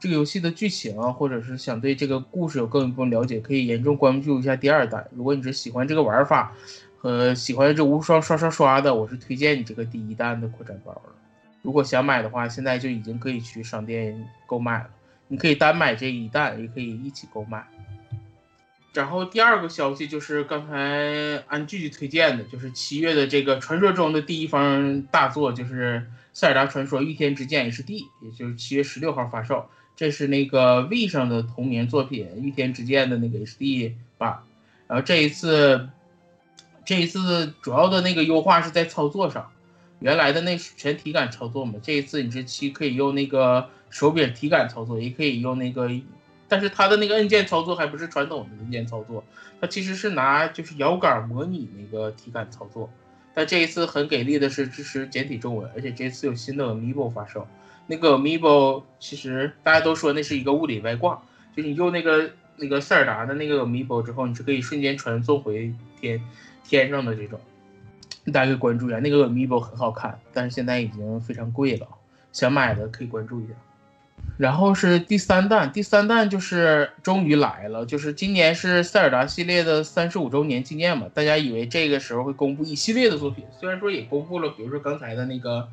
这个游戏的剧情，或者是想对这个故事有更一步了解，可以严重关注一下第二弹。如果你是喜欢这个玩法和喜欢这无双刷刷刷的，我是推荐你这个第一弹的扩展包了。如果想买的话，现在就已经可以去商店购买了。你可以单买这一弹，也可以一起购买。然后第二个消息就是刚才安剧推荐的，就是七月的这个传说中的第一方大作，就是《塞尔达传说：御天之剑 HD》，也就是七月十六号发售。这是那个 V 上的同名作品《御天之剑》的那个 HD 版。然后这一次，这一次主要的那个优化是在操作上。原来的那全体感操作嘛，这一次你这期可以用那个手柄体感操作，也可以用那个，但是它的那个按键操作还不是传统的按键操作，它其实是拿就是摇杆模拟那个体感操作。但这一次很给力的是支持简体中文，而且这一次有新的 Amiibo 发售。那个 Amiibo 其实大家都说那是一个物理外挂，就是你用那个那个塞尔达的那个 Amiibo 之后，你是可以瞬间传送回天天上的这种。大家可以关注一下，那个 Amiibo 很好看，但是现在已经非常贵了，想买的可以关注一下。然后是第三弹，第三弹就是终于来了，就是今年是塞尔达系列的三十五周年纪念嘛，大家以为这个时候会公布一系列的作品，虽然说也公布了，比如说刚才的那个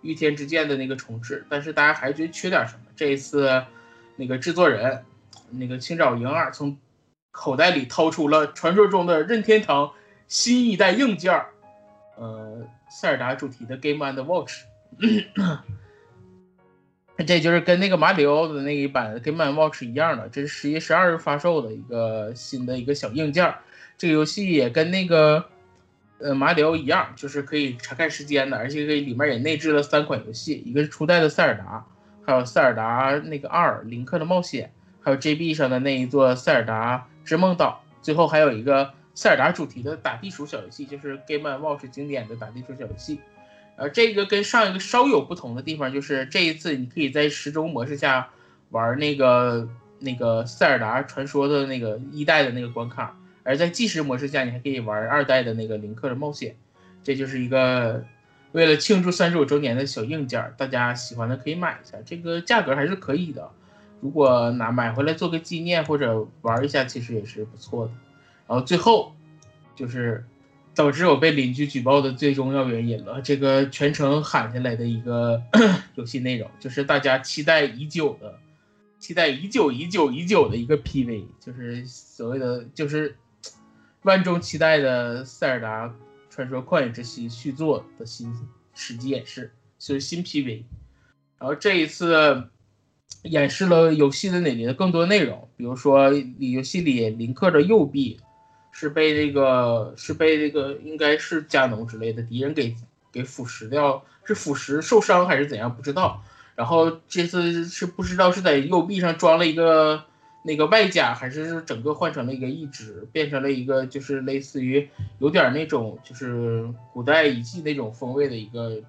御天之剑的那个重置，但是大家还觉得缺点什么？这一次那个制作人那个青沼莹二从口袋里掏出了传说中的任天堂新一代硬件。呃，塞尔达主题的 Game and Watch，这就是跟那个马里奥的那一版 Game and Watch 一样的，这是十月十二日发售的一个新的一个小硬件。这个游戏也跟那个呃马里奥一样，就是可以查看时间的，而且可以里面也内置了三款游戏，一个是初代的塞尔达，还有塞尔达那个二林克的冒险，还有 GB 上的那一座塞尔达之梦岛，最后还有一个。塞尔达主题的打地鼠小游戏，就是 Game and Watch 经典的打地鼠小游戏，呃，这个跟上一个稍有不同的地方就是这一次你可以在时钟模式下玩那个那个塞尔达传说的那个一代的那个关卡，而在计时模式下你还可以玩二代的那个林克的冒险，这就是一个为了庆祝三十五周年的小硬件，大家喜欢的可以买一下，这个价格还是可以的。如果拿买回来做个纪念或者玩一下，其实也是不错的。然后最后就是导致我被邻居举报的最重要原因了，这个全程喊下来的一个 游戏内容，就是大家期待已久的、期待已久、已久、已久的一个 PV，就是所谓的就是 万众期待的《塞尔达传说：旷野之息》续作的新实际演示，就是新 PV。然后这一次。演示了游戏的哪里的更多内容，比如说，游戏里林克的右臂是被这个是被这个应该是加农之类的敌人给给腐蚀掉，是腐蚀受伤还是怎样不知道。然后这次是不知道是在右臂上装了一个那个外甲，还是整个换成了一个义肢，变成了一个就是类似于有点那种就是古代遗迹那种风味的一个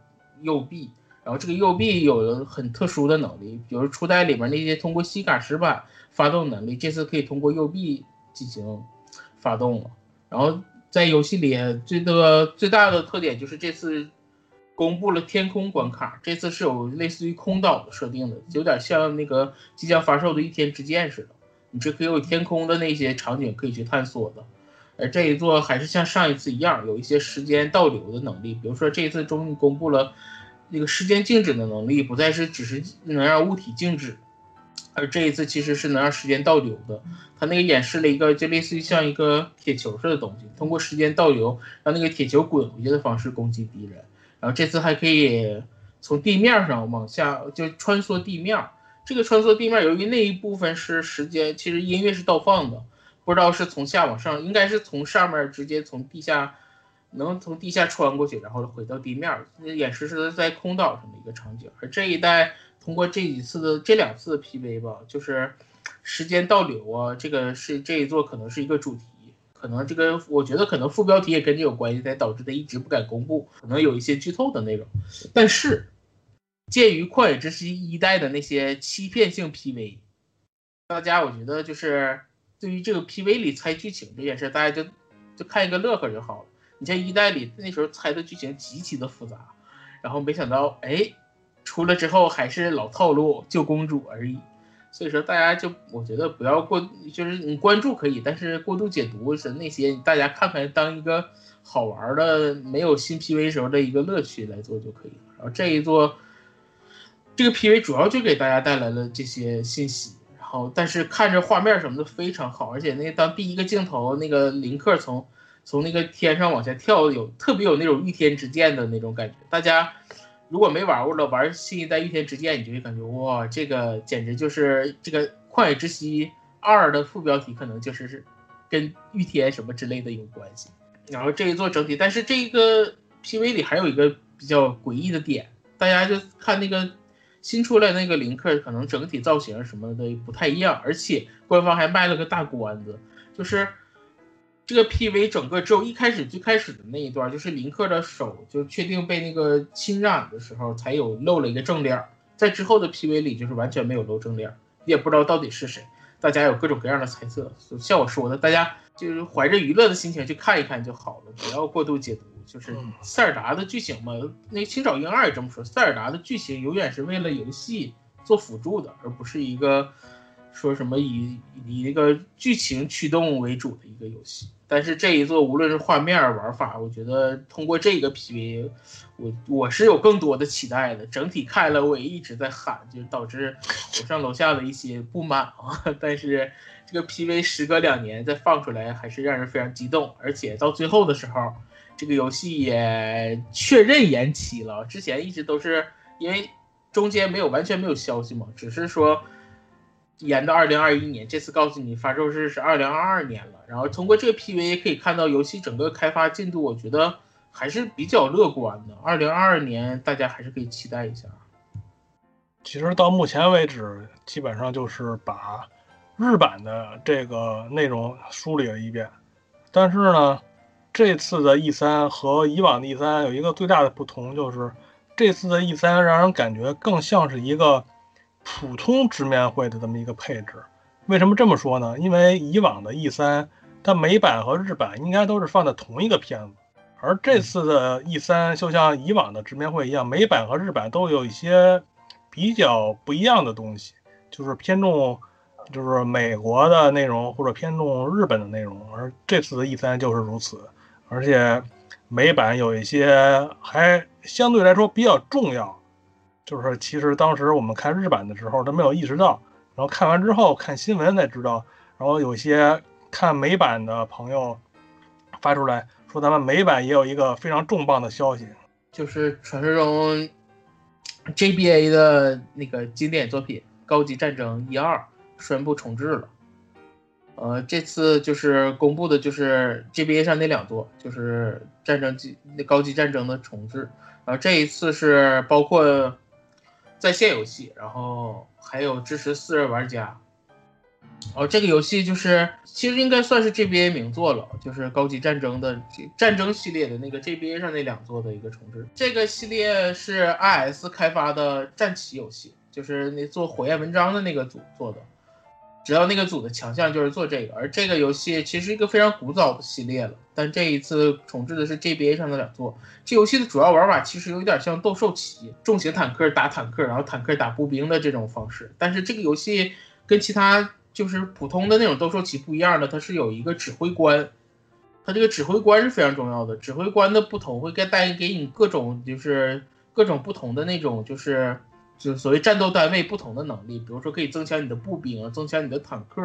右臂。然后这个右臂有很特殊的能力，比如初代里面那些通过吸卡石板发动能力，这次可以通过右臂进行发动了。然后在游戏里最的最大的特点就是这次公布了天空关卡，这次是有类似于空岛的设定的，有点像那个即将发售的《一天之剑》似的，你这可以有天空的那些场景可以去探索的。而这一座还是像上一次一样，有一些时间倒流的能力，比如说这一次终于公布了。那个时间静止的能力不再是只是能让物体静止，而这一次其实是能让时间倒流的。它那个演示了一个就类似于像一个铁球似的东西，通过时间倒流让那个铁球滚回去的方式攻击敌人。然后这次还可以从地面上往下就穿梭地面。这个穿梭地面由于那一部分是时间，其实音乐是倒放的，不知道是从下往上，应该是从上面直接从地下。能从地下穿过去，然后回到地面。演示是在空岛上的一个场景，而这一代通过这几次的这两次的 PV 吧，就是时间倒流啊，这个是这一座可能是一个主题，可能这个我觉得可能副标题也跟这有关系，才导致他一直不敢公布，可能有一些剧透的内容。但是鉴于旷野之息一代的那些欺骗性 PV，大家我觉得就是对于这个 PV 里猜剧情这件事，大家就就看一个乐呵就好了。你像一代里那时候猜的剧情极其的复杂，然后没想到哎，出了之后还是老套路，救公主而已。所以说大家就我觉得不要过，就是你关注可以，但是过度解读是那些大家看看当一个好玩的没有新 PV 时候的一个乐趣来做就可以了。然后这一座这个 PV 主要就给大家带来了这些信息，然后但是看着画面什么的非常好，而且那当第一个镜头那个林克从从那个天上往下跳，有特别有那种御天之剑的那种感觉。大家如果没玩过的，玩新一代御天之剑，你就会感觉哇，这个简直就是这个旷野之息二的副标题，可能就是是跟御天什么之类的有关系。然后这一座整体，但是这一个 PV 里还有一个比较诡异的点，大家就看那个新出来那个林克，可能整体造型什么的不太一样，而且官方还卖了个大关子，就是。这个 PV 整个只有一开始最开始的那一段，就是林克的手就确定被那个侵染的时候，才有露了一个正脸。在之后的 PV 里，就是完全没有露正脸，也不知道到底是谁。大家有各种各样的猜测。像我说的，大家就是怀着娱乐的心情去看一看就好了，不要过度解读。就是塞尔达的剧情嘛，那《青沼英二》也这么说，塞尔达的剧情永远是为了游戏做辅助的，而不是一个。说什么以以那个剧情驱动为主的一个游戏，但是这一座无论是画面玩法，我觉得通过这个 PV，我我是有更多的期待的。整体看了我也一直在喊，就导致楼上楼下的一些不满啊。但是这个 PV 时隔两年再放出来，还是让人非常激动。而且到最后的时候，这个游戏也确认延期了。之前一直都是因为中间没有完全没有消息嘛，只是说。延到二零二一年，这次告诉你发售日是二零二二年了。然后通过这个 PV 也可以看到游戏整个开发进度，我觉得还是比较乐观的。二零二二年大家还是可以期待一下。其实到目前为止，基本上就是把日版的这个内容梳理了一遍。但是呢，这次的 E 三和以往的 E 三有一个最大的不同，就是这次的 E 三让人感觉更像是一个普通直面会的这么一个配置。为什么这么说呢？因为以往的 E 三，它美版和日版应该都是放在同一个片子，而这次的 E 三就像以往的直面会一样，美版和日版都有一些比较不一样的东西，就是偏重就是美国的内容或者偏重日本的内容，而这次的 E 三就是如此，而且美版有一些还相对来说比较重要，就是其实当时我们看日版的时候都没有意识到。然后看完之后看新闻才知道，然后有些看美版的朋友发出来说，咱们美版也有一个非常重磅的消息，就是传说中 JBA 的那个经典作品《高级战争一二》宣布重置了。呃，这次就是公布的就是 GBA 上那两座，就是战争级那高级战争的重置。然后这一次是包括在线游戏，然后。还有支持四人玩家，哦，这个游戏就是其实应该算是 GBA 名作了，就是高级战争的战争系列的那个 GBA 上那两座的一个重置。这个系列是 IS 开发的战棋游戏，就是那做火焰文章的那个组做的。只要那个组的强项就是做这个，而这个游戏其实一个非常古早的系列了，但这一次重置的是 GBA 上的两座。这游戏的主要玩法其实有点像斗兽棋，重型坦克打坦克，然后坦克打步兵的这种方式。但是这个游戏跟其他就是普通的那种斗兽棋不一样的，它是有一个指挥官，它这个指挥官是非常重要的。指挥官的不同会带给你各种就是各种不同的那种就是。就所谓战斗单位不同的能力，比如说可以增强你的步兵，增强你的坦克，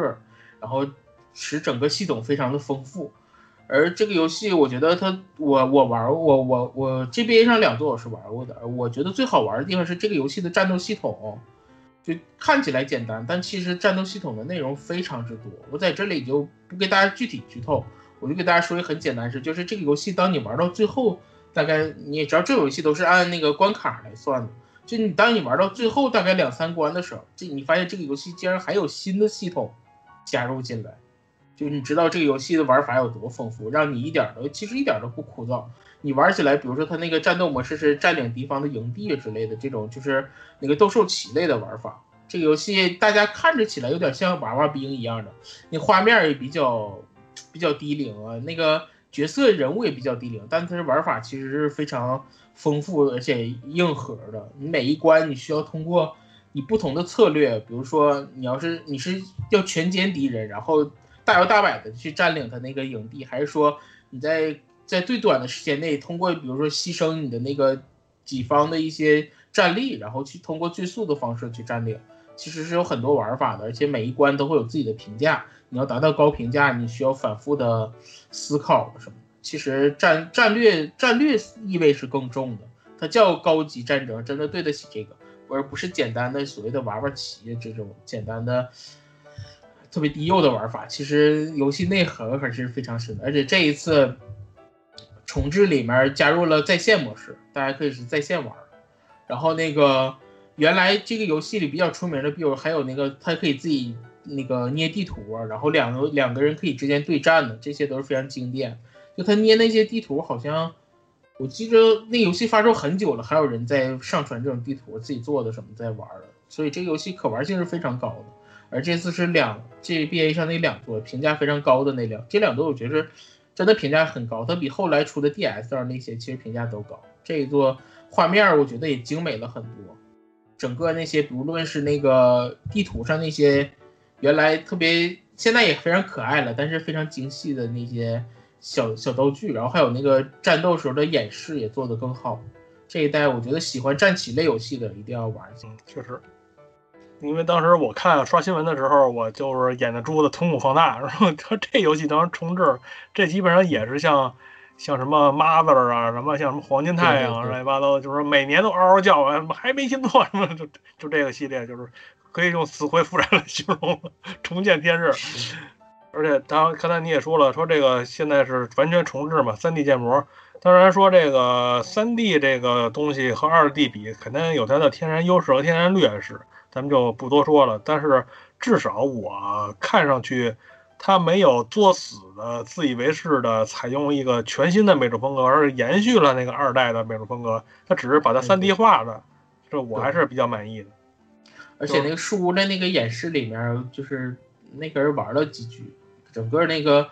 然后使整个系统非常的丰富。而这个游戏，我觉得它，我我玩我我我 GBA 上两座我是玩过的，我觉得最好玩的地方是这个游戏的战斗系统，就看起来简单，但其实战斗系统的内容非常之多。我在这里就不给大家具体剧透，我就给大家说一个很简单事，就是这个游戏当你玩到最后，大概你也知道，这游戏都是按那个关卡来算的。就你当你玩到最后大概两三关的时候，这你发现这个游戏竟然还有新的系统加入进来，就你知道这个游戏的玩法有多丰富，让你一点都其实一点都不枯燥。你玩起来，比如说它那个战斗模式是占领敌方的营地之类的这种，就是那个斗兽棋类的玩法。这个游戏大家看着起来有点像娃娃兵一样的，那画面也比较比较低龄啊，那个角色人物也比较低龄，但它的玩法其实是非常。丰富而且硬核的，你每一关你需要通过你不同的策略，比如说你要是你是要全歼敌人，然后大摇大摆的去占领他那个营地，还是说你在在最短的时间内通过比如说牺牲你的那个己方的一些战力，然后去通过最速的方式去占领，其实是有很多玩法的，而且每一关都会有自己的评价，你要达到高评价，你需要反复的思考什么。其实战战略战略意味是更重的，它叫高级战争，真的对得起这个，而不是简单的所谓的玩玩棋这种简单的特别低幼的玩法。其实游戏内核可是非常深的，而且这一次重置里面加入了在线模式，大家可以是在线玩。然后那个原来这个游戏里比较出名的，比如还有那个它可以自己那个捏地图，然后两个两个人可以之间对战的，这些都是非常经典。就他捏那些地图，好像我记着那游戏发售很久了，还有人在上传这种地图，自己做的什么在玩的，所以这个游戏可玩性是非常高的。而这次是两 GBA 上那两座评价非常高的那两，这两座我觉得真的评价很高，它比后来出的 DS 上那些其实评价都高。这一座画面我觉得也精美了很多，整个那些不论是那个地图上那些原来特别现在也非常可爱了，但是非常精细的那些。小小道具，然后还有那个战斗时候的演示也做得更好。这一代我觉得喜欢战棋类游戏的一定要玩。嗯，确实，因为当时我看刷新闻的时候，我就是眼的珠子瞳孔放大，然后他这游戏当时重置，这基本上也是像像什么 Mother 啊，什么像什么黄金太阳乱七八糟，就是每年都嗷嗷叫啊，还没新作什么，就就这个系列就是可以用死灰复燃来形容，重见天日。而且，他刚才你也说了，说这个现在是完全重置嘛三 D 建模。当然说这个三 D 这个东西和二 D 比，肯定有它的天然优势和天然劣势，咱们就不多说了。但是至少我看上去，它没有作死的自以为是的采用一个全新的美术风格，而是延续了那个二代的美术风格，它只是把它三 D 化的，这我还是比较满意的。而且那个树屋的那个演示里面，就是那个人玩了几局，整个那个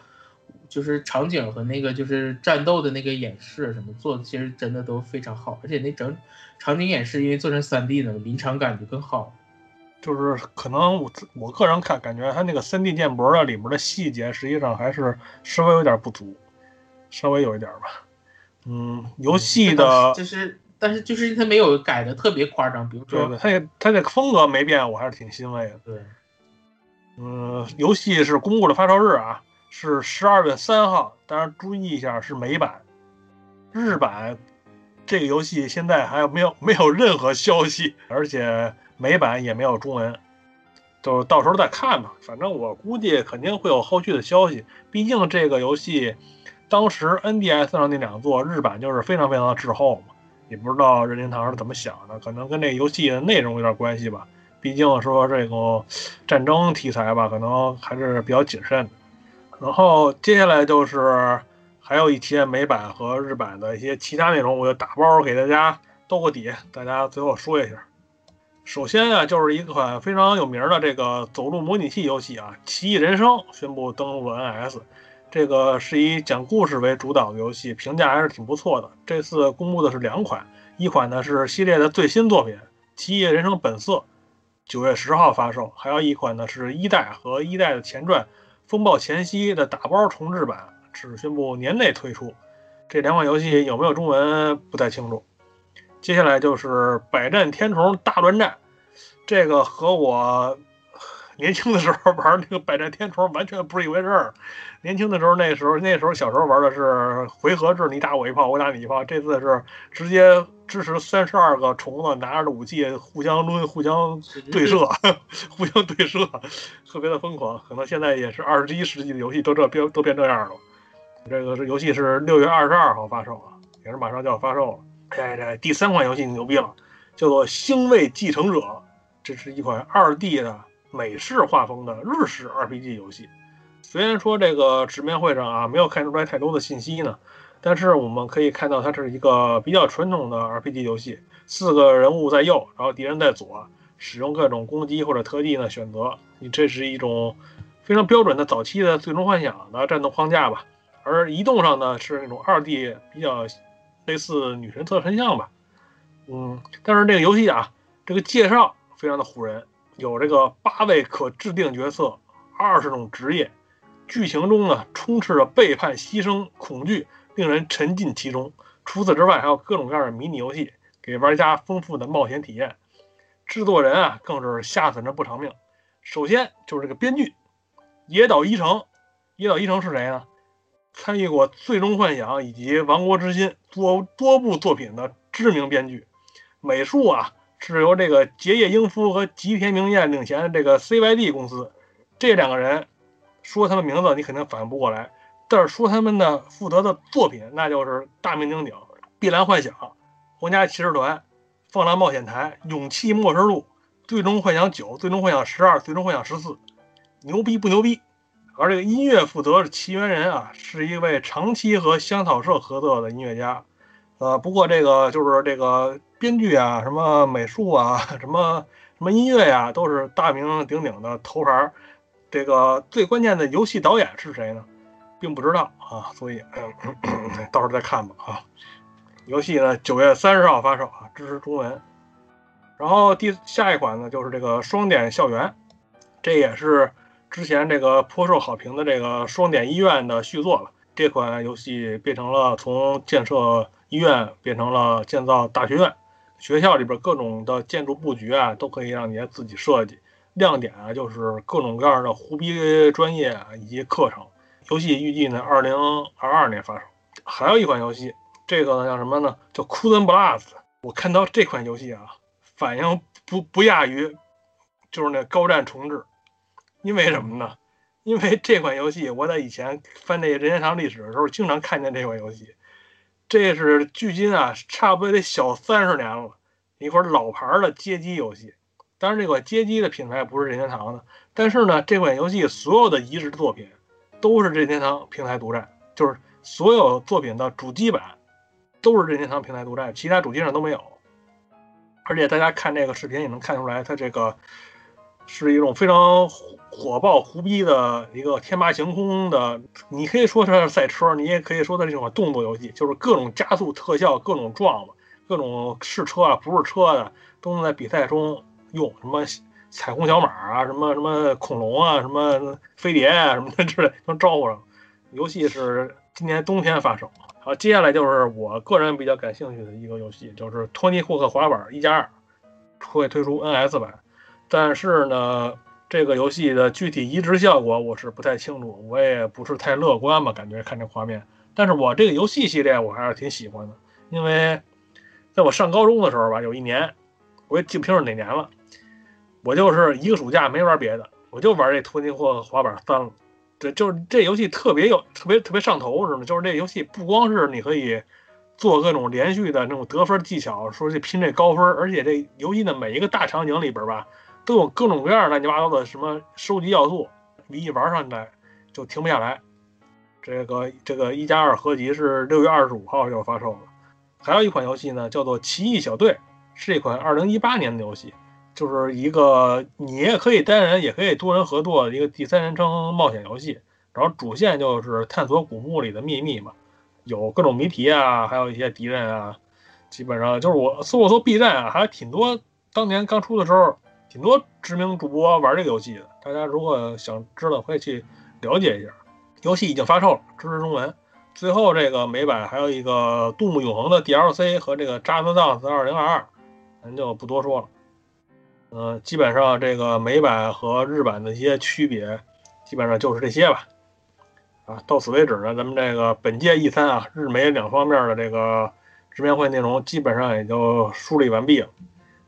就是场景和那个就是战斗的那个演示什么做的，其实真的都非常好。而且那整场景演示因为做成三 D 的，临场感就更好。就是可能我我个人看，感觉它那个三 D 建模的里面的细节，实际上还是稍微有点不足，稍微有一点吧。嗯，游戏的就是，但是就是它没有改的特别夸张，比如说对对，它也它这个风格没变，我还是挺欣慰的。对，嗯，游戏是公布的发售日啊，是十二月三号，当然注意一下是美版，日版这个游戏现在还没有没有任何消息，而且美版也没有中文，就到时候再看吧。反正我估计肯定会有后续的消息，毕竟这个游戏当时 NDS 上那两座日版就是非常非常的滞后嘛，也不知道任天堂是怎么想的，可能跟这个游戏的内容有点关系吧。毕竟说这个战争题材吧，可能还是比较谨慎的。然后接下来就是还有一些美版和日版的一些其他内容，我就打包给大家兜个底，大家最后说一下。首先啊，就是一款非常有名的这个走路模拟器游戏啊，《奇异人生》宣布登陆了 NS。这个是以讲故事为主导的游戏，评价还是挺不错的。这次公布的是两款，一款呢是系列的最新作品《奇异人生本色》，九月十号发售；还有一款呢是一代和一代的前传《风暴前夕》的打包重置版，只宣布年内推出。这两款游戏有没有中文不太清楚。接下来就是《百战天虫大乱战》，这个和我 年轻的时候玩那个《百战天虫》完全不是一回事儿。年轻的时候，那时候那时候小时候玩的是回合制，你打我一炮，我打你一炮。这次是直接支持三十二个虫子拿着武器互相抡、互相对射、互相对射，特别的疯狂。可能现在也是二十一世纪的游戏都这变都变这样了。这个这游戏是六月二十二号发售啊，也是马上就要发售了。哎，这第三款游戏牛逼了，叫做《星卫继承者》，这是一款二 D 的美式画风的日式 RPG 游戏。虽然说这个直面会上啊没有看出来太多的信息呢，但是我们可以看到它是一个比较传统的 RPG 游戏，四个人物在右，然后敌人在左，使用各种攻击或者特技呢选择。你这是一种非常标准的早期的最终幻想的战斗框架吧。而移动上呢是那种二 D 比较类似女神特身像吧，嗯，但是这个游戏啊，这个介绍非常的唬人，有这个八位可制定角色，二十种职业。剧情中呢，充斥着背叛、牺牲、恐惧，令人沉浸其中。除此之外，还有各种各样的迷你游戏，给玩家丰富的冒险体验。制作人啊，更是吓死人不偿命。首先就是这个编剧野岛一成，野岛一成是谁呢？参与过《最终幻想》以及《王国之心》多多部作品的知名编剧。美术啊，是由这个结业英夫和吉田明彦领衔的这个 CYD 公司，这两个人。说他们名字你肯定反应不过来，但是说他们的负责的作品，那就是大名鼎鼎《碧蓝幻想》《皇家骑士团》《放浪冒险台》《勇气末世录》《最终幻想九》《最终幻想十二》《最终幻想十四》，牛逼不牛逼？而这个音乐负责的奇缘人啊，是一位长期和香草社合作的音乐家。呃，不过这个就是这个编剧啊，什么美术啊，什么什么音乐呀、都是大名鼎鼎的头牌。这个最关键的游戏导演是谁呢？并不知道啊，所以嗯，到时候再看吧啊。游戏呢，九月三十号发售啊，支持中文。然后第下一款呢，就是这个双点校园，这也是之前这个颇受好评的这个双点医院的续作了。这款游戏变成了从建设医院变成了建造大学院，学校里边各种的建筑布局啊，都可以让你自己设计。亮点啊，就是各种各样的胡逼专业啊，以及课程。游戏预计呢，二零二二年发售。还有一款游戏，这个呢叫什么呢？叫《库森 Blast》。我看到这款游戏啊，反应不不亚于就是那高战重置。因为什么呢？因为这款游戏我在以前翻那个任天堂历史的时候，经常看见这款游戏。这是距今啊，差不多得小三十年了，一款老牌的街机游戏。当然，这款街机的品牌不是任天堂的，但是呢，这款游戏所有的移植作品都是任天堂平台独占，就是所有作品的主机版都是任天堂平台独占，其他主机上都没有。而且大家看这个视频也能看出来，它这个是一种非常火爆、胡逼的一个天马行空的，你可以说它是赛车，你也可以说它是这种动作游戏，就是各种加速特效、各种撞、各种是车啊不是车的，都能在比赛中用，什么彩虹小马啊，什么什么恐龙啊，什么飞碟啊，什么的之类，能招呼上。游戏是今年冬天发售。好，接下来就是我个人比较感兴趣的一个游戏，就是托尼霍克滑板一加二会推出 NS 版，但是呢，这个游戏的具体移植效果我是不太清楚，我也不是太乐观吧，感觉看这画面。但是我这个游戏系列我还是挺喜欢的，因为在我上高中的时候吧，有一年我也记不清是哪年了，我就是一个暑假没玩别的，我就玩这托尼霍克滑板三了。对，就是这游戏特别有特别特别上头，是吗？就是这游戏不光是你可以做各种连续的那种得分技巧，说去拼这高分，而且这游戏的每一个大场景里边吧，都有各种各样乱七八糟的什么收集要素，你一玩上来就停不下来。这个这个一加二合集是六月二十五号要发售了，还有一款游戏呢，叫做《奇异小队》，是一款二零一八年的游戏。就是一个你也可以单人，也可以多人合作的一个第三人称冒险游戏。然后主线就是探索古墓里的秘密嘛，有各种谜题啊，还有一些敌人啊。基本上就是我搜了搜 B 站啊，还挺多当年刚出的时候，挺多知名主播玩这个游戏的。大家如果想知道，可以去了解一下。游戏已经发售了，支持中文。最后这个美版还有一个《杜牧永恒》的 DLC 和这个《扎斯 Dance 二零二二》，咱就不多说了。嗯，基本上这个美版和日版的一些区别，基本上就是这些吧。啊，到此为止呢，咱们这个本届 E 三啊，日美两方面的这个直面会内容基本上也就梳理完毕了。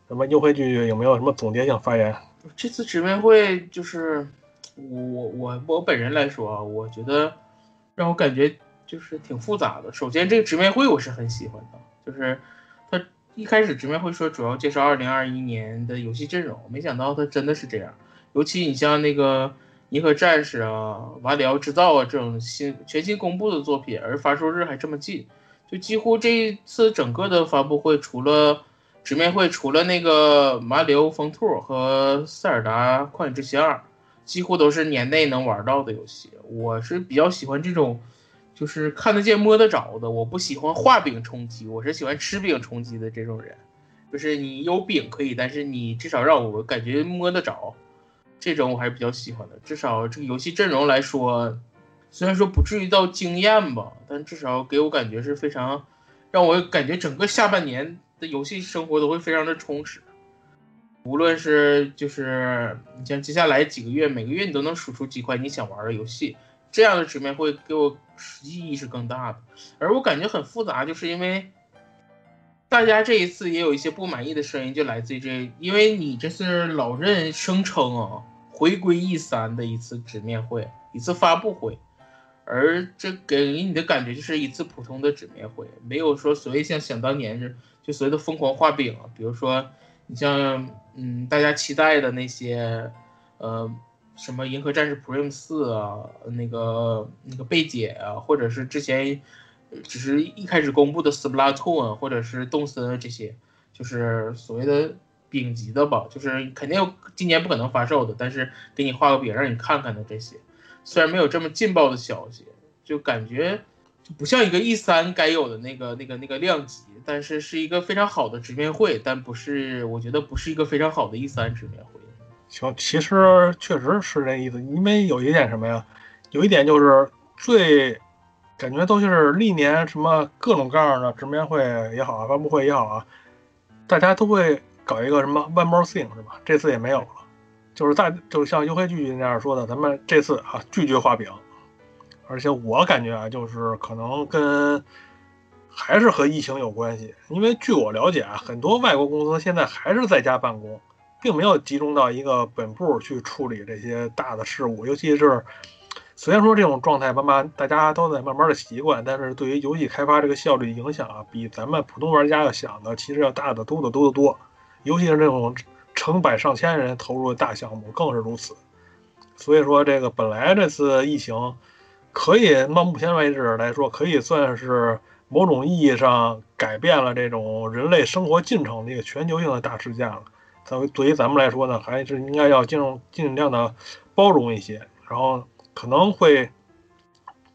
咱们优惠剧有没有什么总结性发言？这次直面会就是我我我我本人来说啊，我觉得让我感觉就是挺复杂的。首先，这个直面会我是很喜欢的，就是它。一开始直面会说主要介绍二零二一年的游戏阵容，没想到它真的是这样。尤其你像那个《银河战士》啊、《瓦里奥制造》啊这种新全新公布的作品，而发售日还这么近，就几乎这一次整个的发布会，除了直面会，除了那个《马里奥风兔》和《塞尔达旷野之息二》，几乎都是年内能玩到的游戏。我是比较喜欢这种。就是看得见摸得着的，我不喜欢画饼充饥，我是喜欢吃饼充饥的这种人。就是你有饼可以，但是你至少让我感觉摸得着，这种我还是比较喜欢的。至少这个游戏阵容来说，虽然说不至于到惊艳吧，但至少给我感觉是非常，让我感觉整个下半年的游戏生活都会非常的充实。无论是就是你像接下来几个月，每个月你都能数出几款你想玩的游戏。这样的纸面会给我意义是更大的，而我感觉很复杂，就是因为大家这一次也有一些不满意的声音，就来自于这，因为你这是老任声称啊，回归 E 三的一次直面会，一次发布会，而这给你的感觉就是一次普通的直面会，没有说所谓像想当年是就所谓的疯狂画饼，比如说你像嗯大家期待的那些呃。什么银河战士 Prime 四啊，那个那个贝姐啊，或者是之前只是一开始公布的 Splatoon，或者是动森这些，就是所谓的顶级的吧，就是肯定今年不可能发售的，但是给你画个饼让你看看的这些，虽然没有这么劲爆的消息，就感觉不像一个 E 三该有的那个那个那个量级，但是是一个非常好的直面会，但不是我觉得不是一个非常好的 E 三直面会。行，其实确实是这意思，因为有一点什么呀？有一点就是最感觉都是历年什么各种各样的直面会也好啊，发布会也好啊，大家都会搞一个什么 one more thing 是吧？这次也没有了，就是在就像优惠剧那样说的，咱们这次啊拒绝画饼，而且我感觉啊，就是可能跟还是和疫情有关系，因为据我了解啊，很多外国公司现在还是在家办公。并没有集中到一个本部去处理这些大的事务，尤其是虽然说这种状态慢慢大家都在慢慢的习惯，但是对于游戏开发这个效率影响啊，比咱们普通玩家要想的其实要大得多得多得多。尤其是这种成百上千人投入的大项目更是如此。所以说，这个本来这次疫情可以到目前为止来说，可以算是某种意义上改变了这种人类生活进程的一个全球性的大事件了。作为对于咱们来说呢，还是应该要尽尽量的包容一些，然后可能会，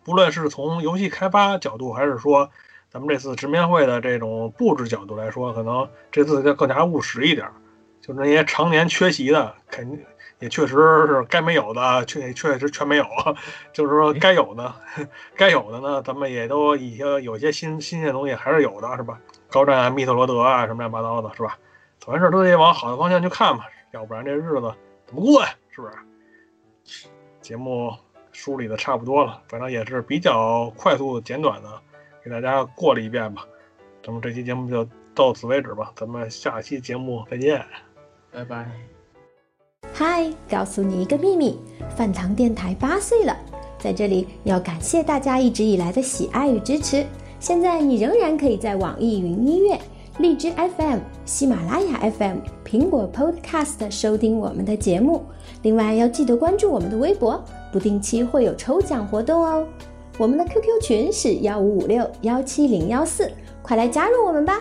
不论是从游戏开发角度，还是说咱们这次直面会的这种布置角度来说，可能这次就更加务实一点。就那些常年缺席的，肯定也确实是该没有的，确确实全没有。就是说该有的，该有的呢，咱们也都一些有些新新鲜东西还是有的，是吧？高战啊、密特罗德啊，什么乱七八糟的，是吧？凡事都得往好的方向去看嘛，要不然这日子怎么过呀？是不是？节目梳理的差不多了，反正也是比较快速简短的，给大家过了一遍吧。咱们这期节目就到此为止吧，咱们下期节目再见。拜拜。嗨，告诉你一个秘密，饭堂电台八岁了，在这里要感谢大家一直以来的喜爱与支持。现在你仍然可以在网易云音乐、荔枝 FM、喜马拉雅 FM、苹果 Podcast 收听我们的节目。另外要记得关注我们的微博，不定期会有抽奖活动哦。我们的 QQ 群是幺五五六幺七零幺四，快来加入我们吧！